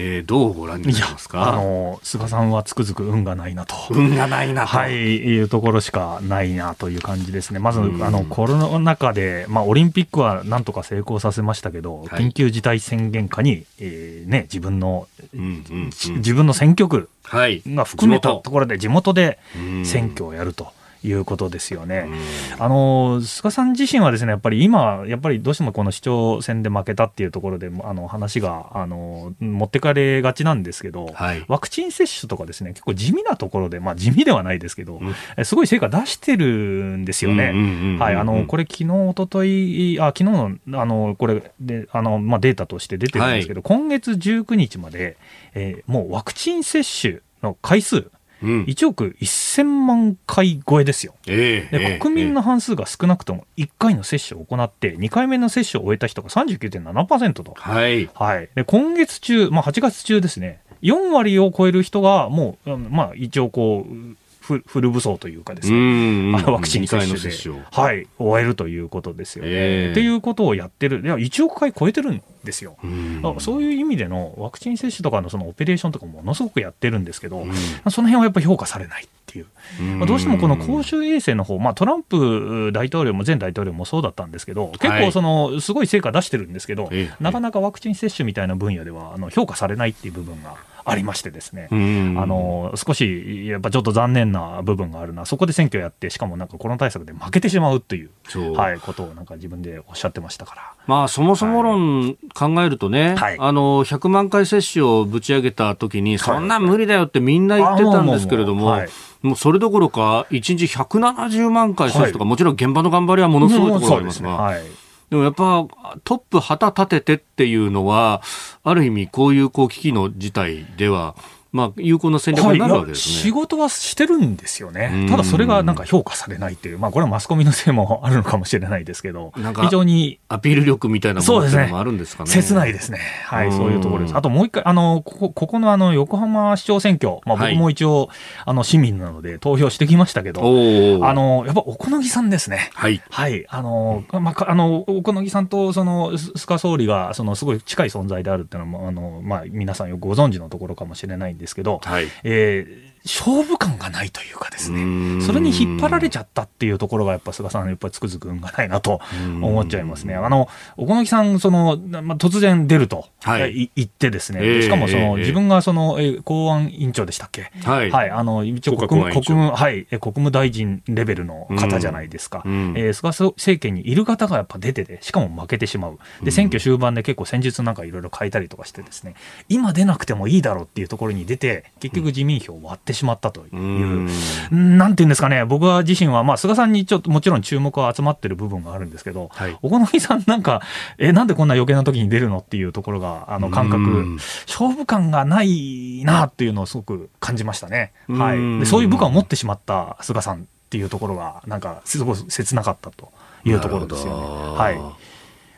Speaker 1: えーどうご覧になりますか？
Speaker 3: あの、菅さんはつくづく運がないなと。
Speaker 1: 運がないなと。
Speaker 3: はい、いうところしかないなという感じですね。まず、
Speaker 1: うん
Speaker 3: あの、コロナ禍で、まあ、オリンピックはなんとか成功させましたけど、
Speaker 1: はい
Speaker 3: 緊急事態宣言下に、えーね、自分の、
Speaker 1: うんうんうん
Speaker 3: 自分の選挙区
Speaker 1: はい。
Speaker 3: が含めたところで地元で
Speaker 1: うん
Speaker 3: 選挙をやるということですよね。
Speaker 1: うん
Speaker 3: あの菅さん自身はですねやっぱり今、やっぱりどうしてもこの市長選で負けたっていうところであの話があの持ってかれがちなんですけど、
Speaker 1: はい。
Speaker 3: ワクチン接種とかですね結構地味なところで、まあ、地味ではないですけど、
Speaker 1: うん
Speaker 3: えすごい成果出してるんですよね。はい、あのこ
Speaker 1: れ、
Speaker 3: れ、昨日一昨日あ昨日のあのこれであの、まあ、データとして出てるんですけど、今月19日まで、えーもうワクチン接種の回数、
Speaker 1: うん、
Speaker 3: 1億1000万回超えですよ。
Speaker 1: えええ
Speaker 3: で
Speaker 1: え
Speaker 3: 国民の半数が少なくとも1回の接種を行って、2回目の接種を終えた人が39.7%と。
Speaker 1: はい。
Speaker 3: はい、で今月中、まあ、8月中ですね、4割を超える人がもう、うんまあ、一応こう、フフル武装というかです
Speaker 1: う
Speaker 3: ね、
Speaker 1: ん。
Speaker 3: あのワクチン接種で。
Speaker 1: 接種を、
Speaker 3: はい、終えるということですよね。
Speaker 1: ええ。
Speaker 3: っていうことをやってる、いや、1億回超えてるんですよ。
Speaker 1: う
Speaker 3: そういう意味でのワクチン接種とかのそのオペレーションとかものすごくやってるんですけど、
Speaker 1: うん。
Speaker 3: その辺はやっぱり評価されないっていう。
Speaker 1: うん。
Speaker 3: まあどうしてもこの公衆衛生の方、まあ、トランプ大統領も前大統領もそうだったんですけど、結構その、すごい成果出してるんですけど、
Speaker 1: ええ。
Speaker 3: なかなかワクチン接種みたいな分野ではあの評価されないっていう部分がありましてですね。
Speaker 1: うん。
Speaker 3: あの少しやっぱちょっと残念な部分があるな、そこで選挙やって、しかもなんかコロナ対策で負けてしまうという、はい、ことをなんか自分でおっしゃってましたから。
Speaker 1: まあ、そもそも論考えるとね、
Speaker 3: はい。
Speaker 1: あの、100万回接種をぶち上げた時に、そんなん無理だよってみんな言ってたんですけれども、
Speaker 3: はい。
Speaker 1: もうそれどころか、1日170万回接種とか、もちろん現場の頑張りはものすごいところがありますが、
Speaker 3: ね。はい
Speaker 1: でもやっぱトップ旗立ててっていうのは、ある意味こういうこう危機の事態では、まあ、有効な戦略になるわけですね。
Speaker 3: 仕事はしてるんですよ
Speaker 1: うん
Speaker 3: ね。ただそれがなんか評価されないっていう、まあこれはマスコミのせいもあるのかもしれないですけど非常に
Speaker 1: アピール力みたいなものもあるんですかね。
Speaker 3: 切ないですね。はい、
Speaker 1: うん
Speaker 3: そういうところです。あともう一回、あの、ここのあの、横浜市長選挙、まあ
Speaker 1: はい
Speaker 3: 僕も一応、あの、市民なので投票してきましたけど、あの、やっぱお好ぎさんですね。
Speaker 1: はい。
Speaker 3: はい。あの、まあ、かあの、お好ぎさんと、その、す菅総理が、その、すごい近い存在であるっていうのも、あの、まあ、皆さんよくご存知のところかもしれないんですけど、
Speaker 1: はい。
Speaker 3: えー勝負感がないというかですね、それに引っ張られちゃったっていうところが、やっぱ菅さん、やっぱりつくづく運がないなと思っちゃいますね。あの、小此木さん、その、まあ、突然出ると、
Speaker 1: はい。
Speaker 3: い言ってですね、しかもその、
Speaker 1: ええ
Speaker 3: 自分がその、えー公安委員長でしたっけ？
Speaker 1: はい。
Speaker 3: はい、あの、一応
Speaker 1: 国
Speaker 3: 国務、国務、はい、え国務大臣レベルの方じゃないですか。
Speaker 1: うん。
Speaker 3: えー菅政権にいる方がやっぱ出てて、しかも負けてしまう。で、選挙終盤で結構戦術なんかいろいろ変えたりとかしてですね、今出なくてもいいだろうっていうところに出て、結局自民票を割ってしまったという。
Speaker 1: うん
Speaker 3: なんていうんですかね、僕は自身は、まあ、菅さんにちょっともちろん注目は集まってる部分があるんですけど、
Speaker 1: はい
Speaker 3: 小此木さんなんか、え、なんでこんな余計な時に出るのっていうところが、あの、感覚、
Speaker 1: うん
Speaker 3: 勝負感がないなっていうのをすごく感じましたね。は
Speaker 1: うん
Speaker 3: い。でそういう部下を持ってしまった菅さんっていうところが、なんか、すごい切なかったというところですよね。はい。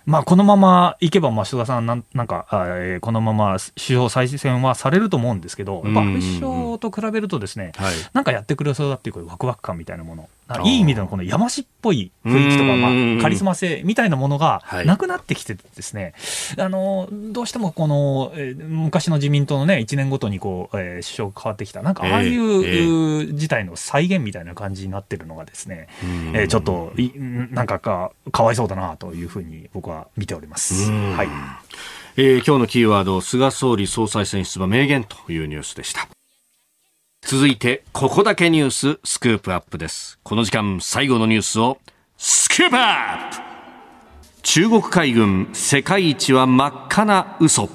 Speaker 3: まあ、このままいけば、まあ、菅さんなん、なんか、あえーこのまま首相再選はされると思うんですけど、やっぱ安倍首相と比べるとですね、
Speaker 1: はい。
Speaker 3: なんかやってくれそうだっていうワクワク感みたいなもの。いい意味でのこの山師っぽい雰囲気とか、
Speaker 1: うん
Speaker 3: まあ、カリスマ性みたいなものが
Speaker 1: はい。
Speaker 3: なくなってきててですね、あの、どうしてもこの、えー昔の自民党のね、1年ごとにこう、えー首相が変わってきた、なんかああいう、事態の再現みたいな感じになってるのがですね、
Speaker 1: うん。
Speaker 3: えーちょっとい、なんかか、かわいそうだなというふうに僕は見ております。
Speaker 1: うん。
Speaker 3: はい。
Speaker 1: えー今日のキーワード、菅総理総裁選出馬明言というニュースでした。続いて、ここだけニューススクープアップです。この時間、最後のニュースを、スクープアップ中国海軍、世界一は真っ赤な嘘。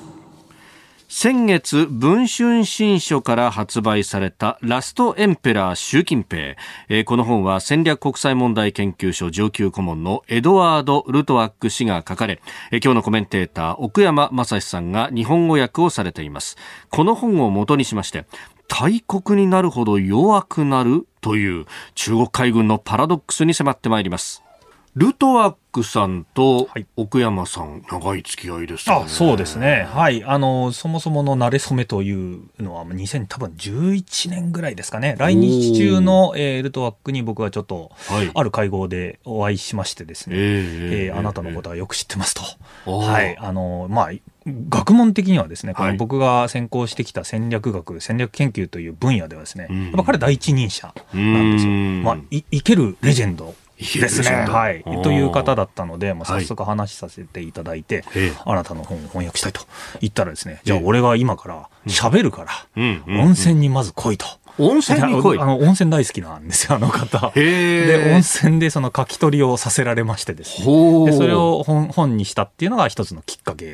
Speaker 1: 先月、文春新書から発売されたラストエンペラー習近平。えーこの本は戦略国際問題研究所上級顧問のエドワード・ルトワック氏が書かれ、えー今日のコメンテーター、奥山正史さんが日本語訳をされています。この本を元にしまして、大国になるほど弱くなるという中国海軍のパラドックスに迫ってまいります。ルトワックさんと
Speaker 3: はい。
Speaker 1: 奥山さん、長い付き合いですよね。
Speaker 3: あそうですね、はい、あのそもそもの馴れ初めというのは、2000多分11年ぐらいですかね、来日中の、えールトワックに僕はちょっと、
Speaker 1: はい。
Speaker 3: ある会合でお会いしましてですね、
Speaker 1: ええ
Speaker 3: えーあなたのことはよく知ってますと。はい、あのまあ学問的にはですね、こ
Speaker 1: はい
Speaker 3: の僕が専攻してきた戦略学、戦略研究という分野ではですね、
Speaker 1: うん
Speaker 3: やっぱ彼第一人者なんですよ。
Speaker 1: うん
Speaker 3: まあ、い生けるレジェンドですね。
Speaker 1: レジェンド
Speaker 3: はい。という方だったので、まあ、
Speaker 1: はい
Speaker 3: 早速話させていただいて、
Speaker 1: ええ
Speaker 3: あなたの本を翻訳したいと言ったらですね、じゃあ
Speaker 1: ええ
Speaker 3: 俺が今から喋るから、温泉にまず来いと。
Speaker 1: 温泉に来い
Speaker 3: であの温泉大好きなんですよ、あの方。
Speaker 1: へ
Speaker 3: で、温
Speaker 1: え。
Speaker 3: 泉でその書き取りをさせられましてですね。でそれを本本にしたっていうのが一つのきっかけ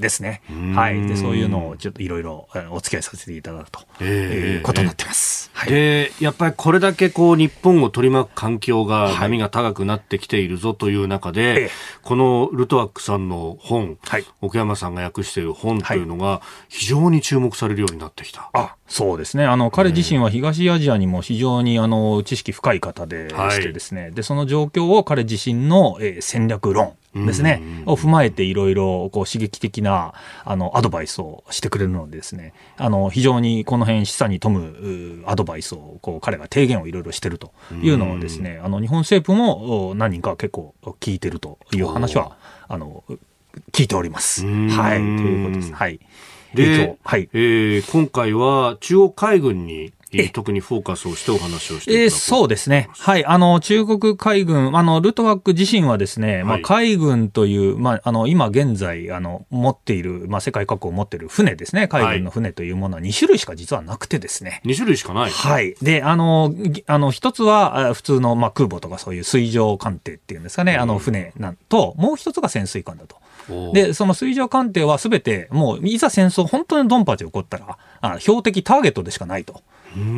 Speaker 3: ですね
Speaker 1: ん。
Speaker 3: はい。で、そういうのをちょっといろいろえーお付き合いさせていただくと
Speaker 1: ええ
Speaker 3: いうことになってます。はい。
Speaker 1: で、やっぱりこれだけこう日本を取り巻く環境が波が高くなってきているぞという中で、
Speaker 3: ええ
Speaker 1: このルトワックさんの本、
Speaker 3: はい
Speaker 1: 奥山さんが訳している本というのが非常に注目されるようになってきた。
Speaker 3: あそうですねあの彼自身は東アジアにも非常にあの知識深い方で
Speaker 1: はい
Speaker 3: してですね、でその状況を彼自身の、えー戦略論ですね
Speaker 1: うん、
Speaker 3: を踏まえていろいろこう刺激的なあのアドバイスをしてくれるのでですね、あの非常にこの辺示唆に富むうアドバイスをこう彼が提言をいろいろしてるというのをですね、あの日本政府もお何人か結構聞いてるという話はあの聞いております。
Speaker 1: うん
Speaker 3: はい、ということです。はい。
Speaker 1: で、
Speaker 3: えっとはい。
Speaker 1: えー今回は中国海軍に特にフォーカスをしてお話をしていただこ
Speaker 3: えーそうですね。はい。あの、中国海軍、あの、ルトワック自身はですね、まあ、
Speaker 1: はい
Speaker 3: 海軍という、まあ、あの、今現在、あの、持っている、まあ、世界各国持っている船ですね。海軍の船というものは2種類しか実はなくてですね。
Speaker 1: 2種類しかない。
Speaker 3: はい。で、あの、ぎあの、一つは、あ普通の、まあ、空母とかそういう水上艦艇っていうんですかね、あの、船なんと、もう一つが潜水艦だと。で、その水上艦艇はすべて、もう、いざ戦争、本当にドンパチ起こったら、あ標的ターゲットでしかないと。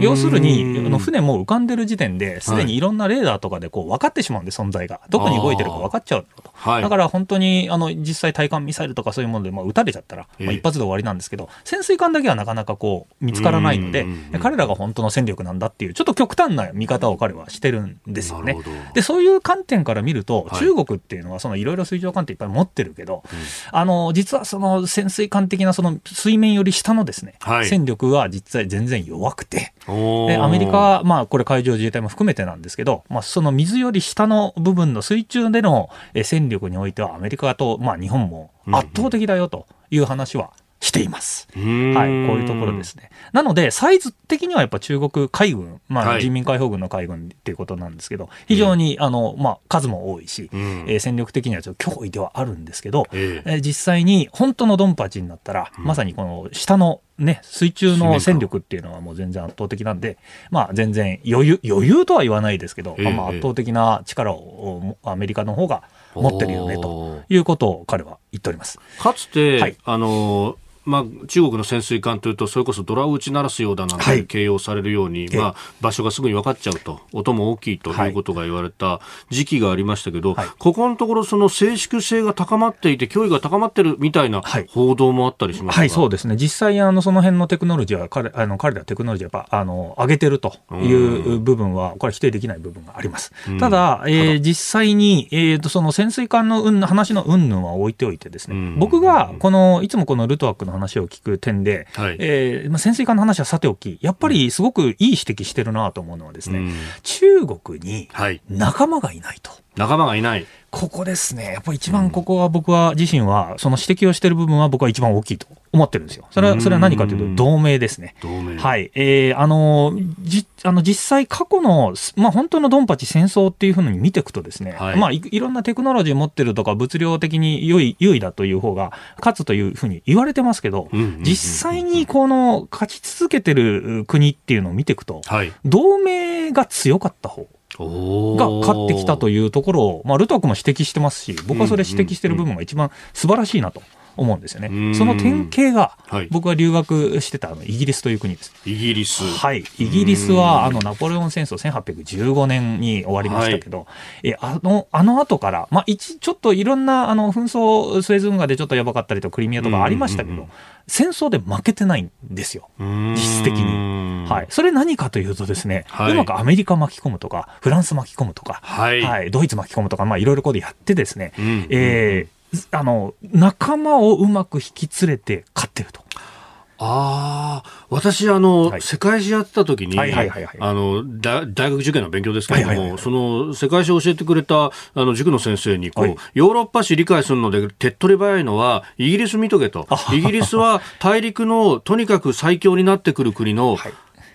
Speaker 3: 要するに、あの船も浮かんでる時点で、すでにいろんなレーダーとかでこう分かってしまうんで、存在が。どこに動いてるか分かっちゃうと。
Speaker 1: はい。
Speaker 3: だから本当に、あの、実際対艦ミサイルとかそういうもので、まあ、撃たれちゃったら、まあ、
Speaker 1: ええ
Speaker 3: 一発で終わりなんですけど、潜水艦だけはなかなかこう、見つからないので彼らが本当の戦力なんだっていう、ちょっと極端な見方を彼はしてるんですよね。で、そういう観点から見ると、
Speaker 1: はい。
Speaker 3: 中国っていうのは、そのいろいろ水上艦艇いっぱい持ってるけど、あの、実はその潜水艦的なその水面より下のですね、
Speaker 1: はい。
Speaker 3: 戦力は実際全然弱くて、
Speaker 1: おー。
Speaker 3: でアメリカは、まあ、これ海上自衛隊も含めてなんですけど、まあ、その水より下の部分の水中でのえ戦力においては、アメリカと、まあ、日本も圧倒的だよという話はしています。はい、こういうところですね。なので、サイズ的にはやっぱ中国海軍、まあ、
Speaker 1: はい。
Speaker 3: 人民解放軍の海軍っていうことなんですけど、非常に、あの、まあ、数も多いし、
Speaker 1: うん。
Speaker 3: えー戦力的にはちょっと脅威ではあるんですけど、
Speaker 1: ええ。
Speaker 3: えー実際に本当のドンパチになったら、まさにこの下のね、水中の戦力っていうのはもう全然圧倒的なんで、まあ全然余裕、余裕とは言わないですけど、
Speaker 1: ええ。
Speaker 3: まあ圧倒的な力をアメリカの方が持ってるよね、
Speaker 1: お
Speaker 3: と
Speaker 1: ー。
Speaker 3: いうことを彼は言っております。
Speaker 1: かつて、
Speaker 3: はい。
Speaker 1: あのまあ、中国の潜水艦というと、それこそドラを打ち鳴らすようだなん形容されるように、
Speaker 3: ええ。
Speaker 1: まあ、場所がすぐに分かっちゃうと、音も大きいということが言われた時期がありましたけど、
Speaker 3: はい。
Speaker 1: ここのところ、その静粛性が高まっていて、脅威が高まってるみたいな
Speaker 3: はい。
Speaker 1: 報道もあったりします
Speaker 3: はい、そう
Speaker 1: で
Speaker 3: ですね。実際、あの、その辺のテクノロジーは、彼、あの、彼らテクノロジーはやっぱ、あの、上げてるという部分は、これは否定できない部分があります。
Speaker 1: うん。
Speaker 3: ただ、えー実際に、えーと、その潜水艦のうん話の云々は置いておいてですね、
Speaker 1: うん。
Speaker 3: 僕が、この、いつもこのルトワックの話を聞く点で、
Speaker 1: はい
Speaker 3: えーまあ、潜水艦の話はさておき、やっぱりすごくいい指摘してるなと思うのはですね、
Speaker 1: うん
Speaker 3: 中国に、仲間がいないと。
Speaker 1: 仲間がいない。
Speaker 3: ここですね。やっぱり一番ここは僕は自身は、その指摘をしている部分は僕は一番大きいと思ってるんですよ。それは、それは何かというと、同盟ですね。
Speaker 1: 同盟。
Speaker 3: はい。えー、あの、じ、あの、実際過去の、まあ、本当のドンパチ戦争っていうふうに見ていくとですね、
Speaker 1: はい
Speaker 3: まあい、いろんなテクノロジー持ってるとか、物量的に優位、優位だという方が勝つというふうに言われてますけど、
Speaker 1: うんうんうんうん
Speaker 3: 実際にこの勝ち続けてる国っていうのを見ていくと、
Speaker 1: はい。
Speaker 3: 同盟が強かった方。が勝ってきたというところを、まあ、ルトワックも指摘してますし、僕はそれ指摘してる部分が一番素晴らしいなと思うんですよね。
Speaker 1: うん
Speaker 3: その典型が
Speaker 1: はい、
Speaker 3: 僕が留学してたあのイギリスという国です。
Speaker 1: イギリス。
Speaker 3: はい。イギリスは、あの、ナポレオン戦争1815年に終わりましたけど、え、あの、あの後から、まあ、一、ちょっといろんな、あの、紛争、スエズ運河でちょっとやばかったりと、クリミアとかありましたけど
Speaker 1: うんうんうん、
Speaker 3: 戦争で負けてないんですよ。実質的に。はい。。それ何かというとですね、
Speaker 1: はいう
Speaker 3: まくアメリカ巻き込むとか、フランス巻き込むとか、
Speaker 1: はい。
Speaker 3: ドイツ巻き込むとか、まあ、いろいろここでやってですね、
Speaker 1: うん
Speaker 3: えーあの、仲間をうまく引き連れて勝ってると。
Speaker 1: ああ、私、あの、
Speaker 3: はい。
Speaker 1: 世界史やってた時に、
Speaker 3: はいはいはいはい。
Speaker 1: あの、だ大学受験の勉強ですけれども、
Speaker 3: はいはいはい
Speaker 1: その、世界史を教えてくれた、あの、塾の先生に、こう、
Speaker 3: はい。
Speaker 1: ヨーロッパ史理解するので手っ取り早いのは、イギリス見とけと。イギリスは大陸の、とにかく最強になってくる国の、
Speaker 3: はい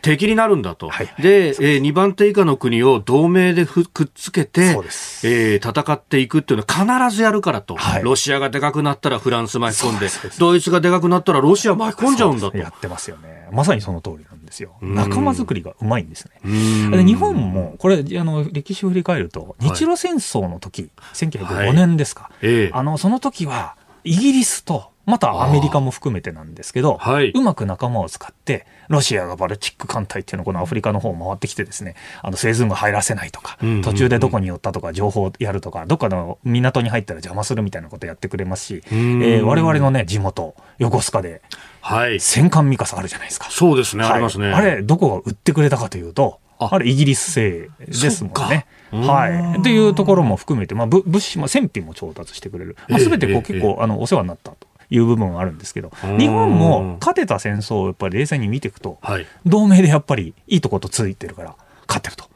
Speaker 1: 敵になるんだと。
Speaker 3: はい
Speaker 1: で、えー、2番手以下の国を同盟でふくっつけてえー戦っていくっていうのは必ずやるからと。
Speaker 3: はい
Speaker 1: ロシアがでかくなったらフランス巻き込んでドイツがでかくなったらロシア巻き込んじゃうんだと。
Speaker 3: やってますよね。まさにその通りなんですよ。
Speaker 1: ん
Speaker 3: 仲間作りがうまいんですね。で日本も、これ、あの、歴史を振り返ると、
Speaker 1: はい
Speaker 3: 日露戦争の時、1905年ですか。
Speaker 1: ええ
Speaker 3: あの、その時は、イギリスと、またアメリカも含めてなんですけど、
Speaker 1: はいう
Speaker 3: まく仲間を使って、ロシアがバルチック艦隊っていうのをこのアフリカの方を回ってきてですね、あの、スエズ運河入らせないとか途中でどこに寄ったとか、情報をやるとか、どっかの港に入ったら邪魔するみたいなことやってくれますし、え
Speaker 1: ん
Speaker 3: ー我々のね、地元、横須賀で、
Speaker 1: はい。
Speaker 3: 戦艦ミカサあるじゃないですか。
Speaker 1: そうですね、
Speaker 3: はい
Speaker 1: ありますね。
Speaker 3: あれ、どこが売ってくれたかというと、
Speaker 1: あ
Speaker 3: あれイギリス製ですもんね。はい。っていうところも含めて、まあ、ぶ物資も戦費も調達してくれる。まあ、
Speaker 1: ええ
Speaker 3: 全てこう
Speaker 1: ええ
Speaker 3: 結構、あの、お世話になったという部分はあるんですけど、
Speaker 1: うん
Speaker 3: 日本も勝てた戦争をやっぱり冷静に見ていくと、
Speaker 1: はい。
Speaker 3: 同盟でやっぱりいいとことついてるから、勝ってると。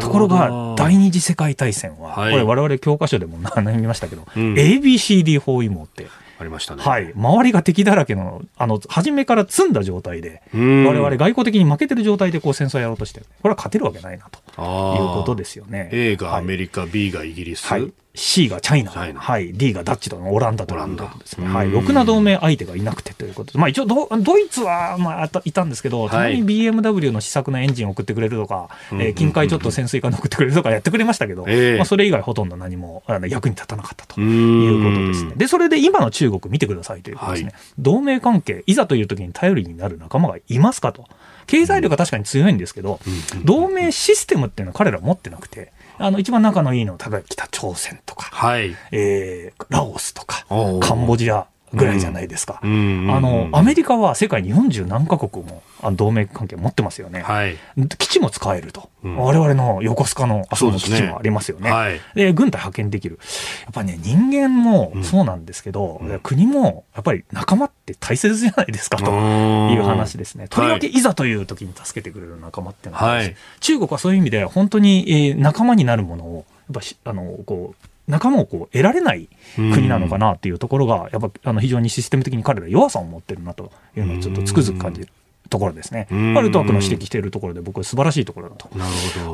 Speaker 3: ところが、第二次世界大戦は、
Speaker 1: はい
Speaker 3: これ我々教科書でも何見ましたけど、
Speaker 1: うん
Speaker 3: ABCD 包囲網って、
Speaker 1: ありましたね。
Speaker 3: はい、周りが敵だらけの、あの、初めから積んだ状態で、
Speaker 1: うん。
Speaker 3: 我々外交的に負けてる状態でこう戦争をやろうとしてる。これは勝てるわけないなということですよね。
Speaker 1: A がアメ
Speaker 3: リ
Speaker 1: リカ、B がイギリス。
Speaker 3: はい。C がチャイナ、はい、D がダッチとオランダという
Speaker 1: オランダ
Speaker 3: ことですね。はい、
Speaker 1: うん。
Speaker 3: ろくな同盟相手がいなくてということで、まあ一応ドドイツはまあいたんですけど、たまに BMW の試作のエンジンを送ってくれるとか、
Speaker 1: うん
Speaker 3: えー近海ちょっと潜水艦の送ってくれるとかやってくれましたけど、
Speaker 1: ええ。
Speaker 3: まあそれ以外ほとんど何もあの役に立たなかったと
Speaker 1: う
Speaker 3: い
Speaker 1: ん
Speaker 3: うことですね。で、それで今の中国見てくださいということですね。
Speaker 1: は
Speaker 3: 同盟関係、いざという時に頼りになる仲間がいますかと。経済力は確かに強いんですけど、同盟システムっていうのは彼ら持ってなくて、あの、一番仲のいいのは、例えば北朝鮮とか、
Speaker 1: はい。
Speaker 3: えーラオスとか。カンボジアぐらいじゃないですか。
Speaker 1: うん
Speaker 3: あのアメリカは世界に40何カ国も同盟関係持ってますよね、
Speaker 1: はい。
Speaker 3: 基地も使えると、
Speaker 1: うん
Speaker 3: 我々の横須賀のあそこの基地もありますよね。
Speaker 1: はい。
Speaker 3: で軍隊派遣できる。やっぱね、人間もそうなんですけど、
Speaker 1: うん
Speaker 3: 国もやっぱり仲間って大切じゃないですかという話ですね。とりわけいざという時に助けてくれる仲間ってのは、
Speaker 1: はい
Speaker 3: 中国はそういう意味で本当に、えー仲間になるものを、やっぱしあのこう仲間をこう得られない国なのかなっていうところが、やっぱあの非常にシステム的に彼ら弱さを持ってるなというのをちょっとつくづく感じるところですね。
Speaker 1: うん
Speaker 3: まあルトワックの指摘しているところで僕は素晴らしいところだと。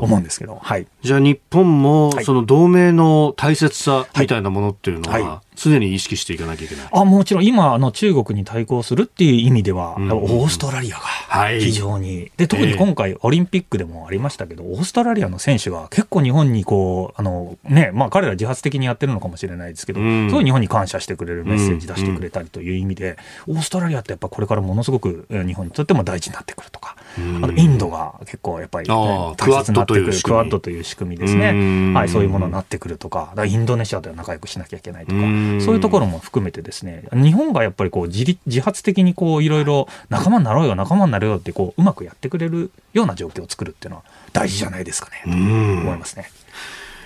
Speaker 3: 思うんですけど、はい。
Speaker 1: じゃあ日本も
Speaker 3: はい
Speaker 1: その同盟の大切さみたいなものっていうの
Speaker 3: はい
Speaker 1: は常に意識していかなきゃいけない。
Speaker 3: あもちろん今あの中国に対抗するっていう意味では、
Speaker 1: うん。
Speaker 3: オーストラリアが
Speaker 1: はい。
Speaker 3: 非常に、で特に今回オリンピックでもありましたけど、オーストラリアの選手が結構日本にこうあのねまあ彼ら自発的にやってるのかもしれないですけど、
Speaker 1: うん。
Speaker 3: すごい日本に感謝してくれるメッセージ出してくれたりという意味で、オーストラリアってやっぱこれからものすごくえー日本にとっても大事になってくるとか、
Speaker 1: うん
Speaker 3: あとインドが結構やっぱり、ね、大切になってくる
Speaker 1: クワッドという仕組み。
Speaker 3: ですね、
Speaker 1: うん。
Speaker 3: はい、そういうものになってくるとか。インドネシアとは仲良くしなきゃいけないとか、
Speaker 1: うん。
Speaker 3: そういうところも含めてですね日本がやっぱりこう自立自発的にこういろいろ仲間になろうよ仲間になろうよってこううまくやってくれるような状況を作るっていうのは大事じゃないですかね、と思いますね。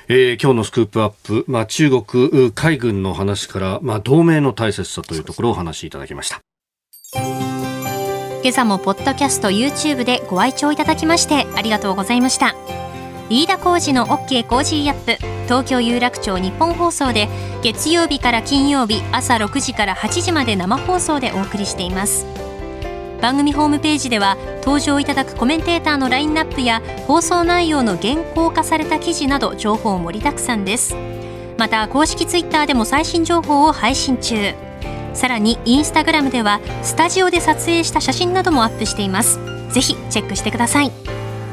Speaker 1: えー今日のスクープアップ、まあ、中国う海軍の話から、まあ、同盟の大切さというところをお話しいただきました。
Speaker 2: 今朝もポッドキャスト YouTube でご愛聴いただきましてありがとうございました。飯田浩二の OK コージーアップ東京有楽町ニッポン放送で月曜日から金曜日朝6時から8時まで生放送でお送りしています。番組ホームページでは登場いただくコメンテーターのラインナップや放送内容の原稿化された記事など情報盛りだくさんです。また公式ツイッターでも最新情報を配信中。さらにインスタグラムではスタジオで撮影した写真などもアップしています。ぜひチェックしてください。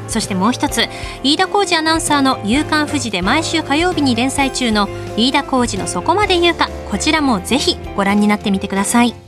Speaker 2: そしてもう一つ飯田浩二アナウンサーの「夕刊富士」で毎週火曜日に連載中の飯田浩二の「そこまで言うか」こちらもぜひご覧になってみてください。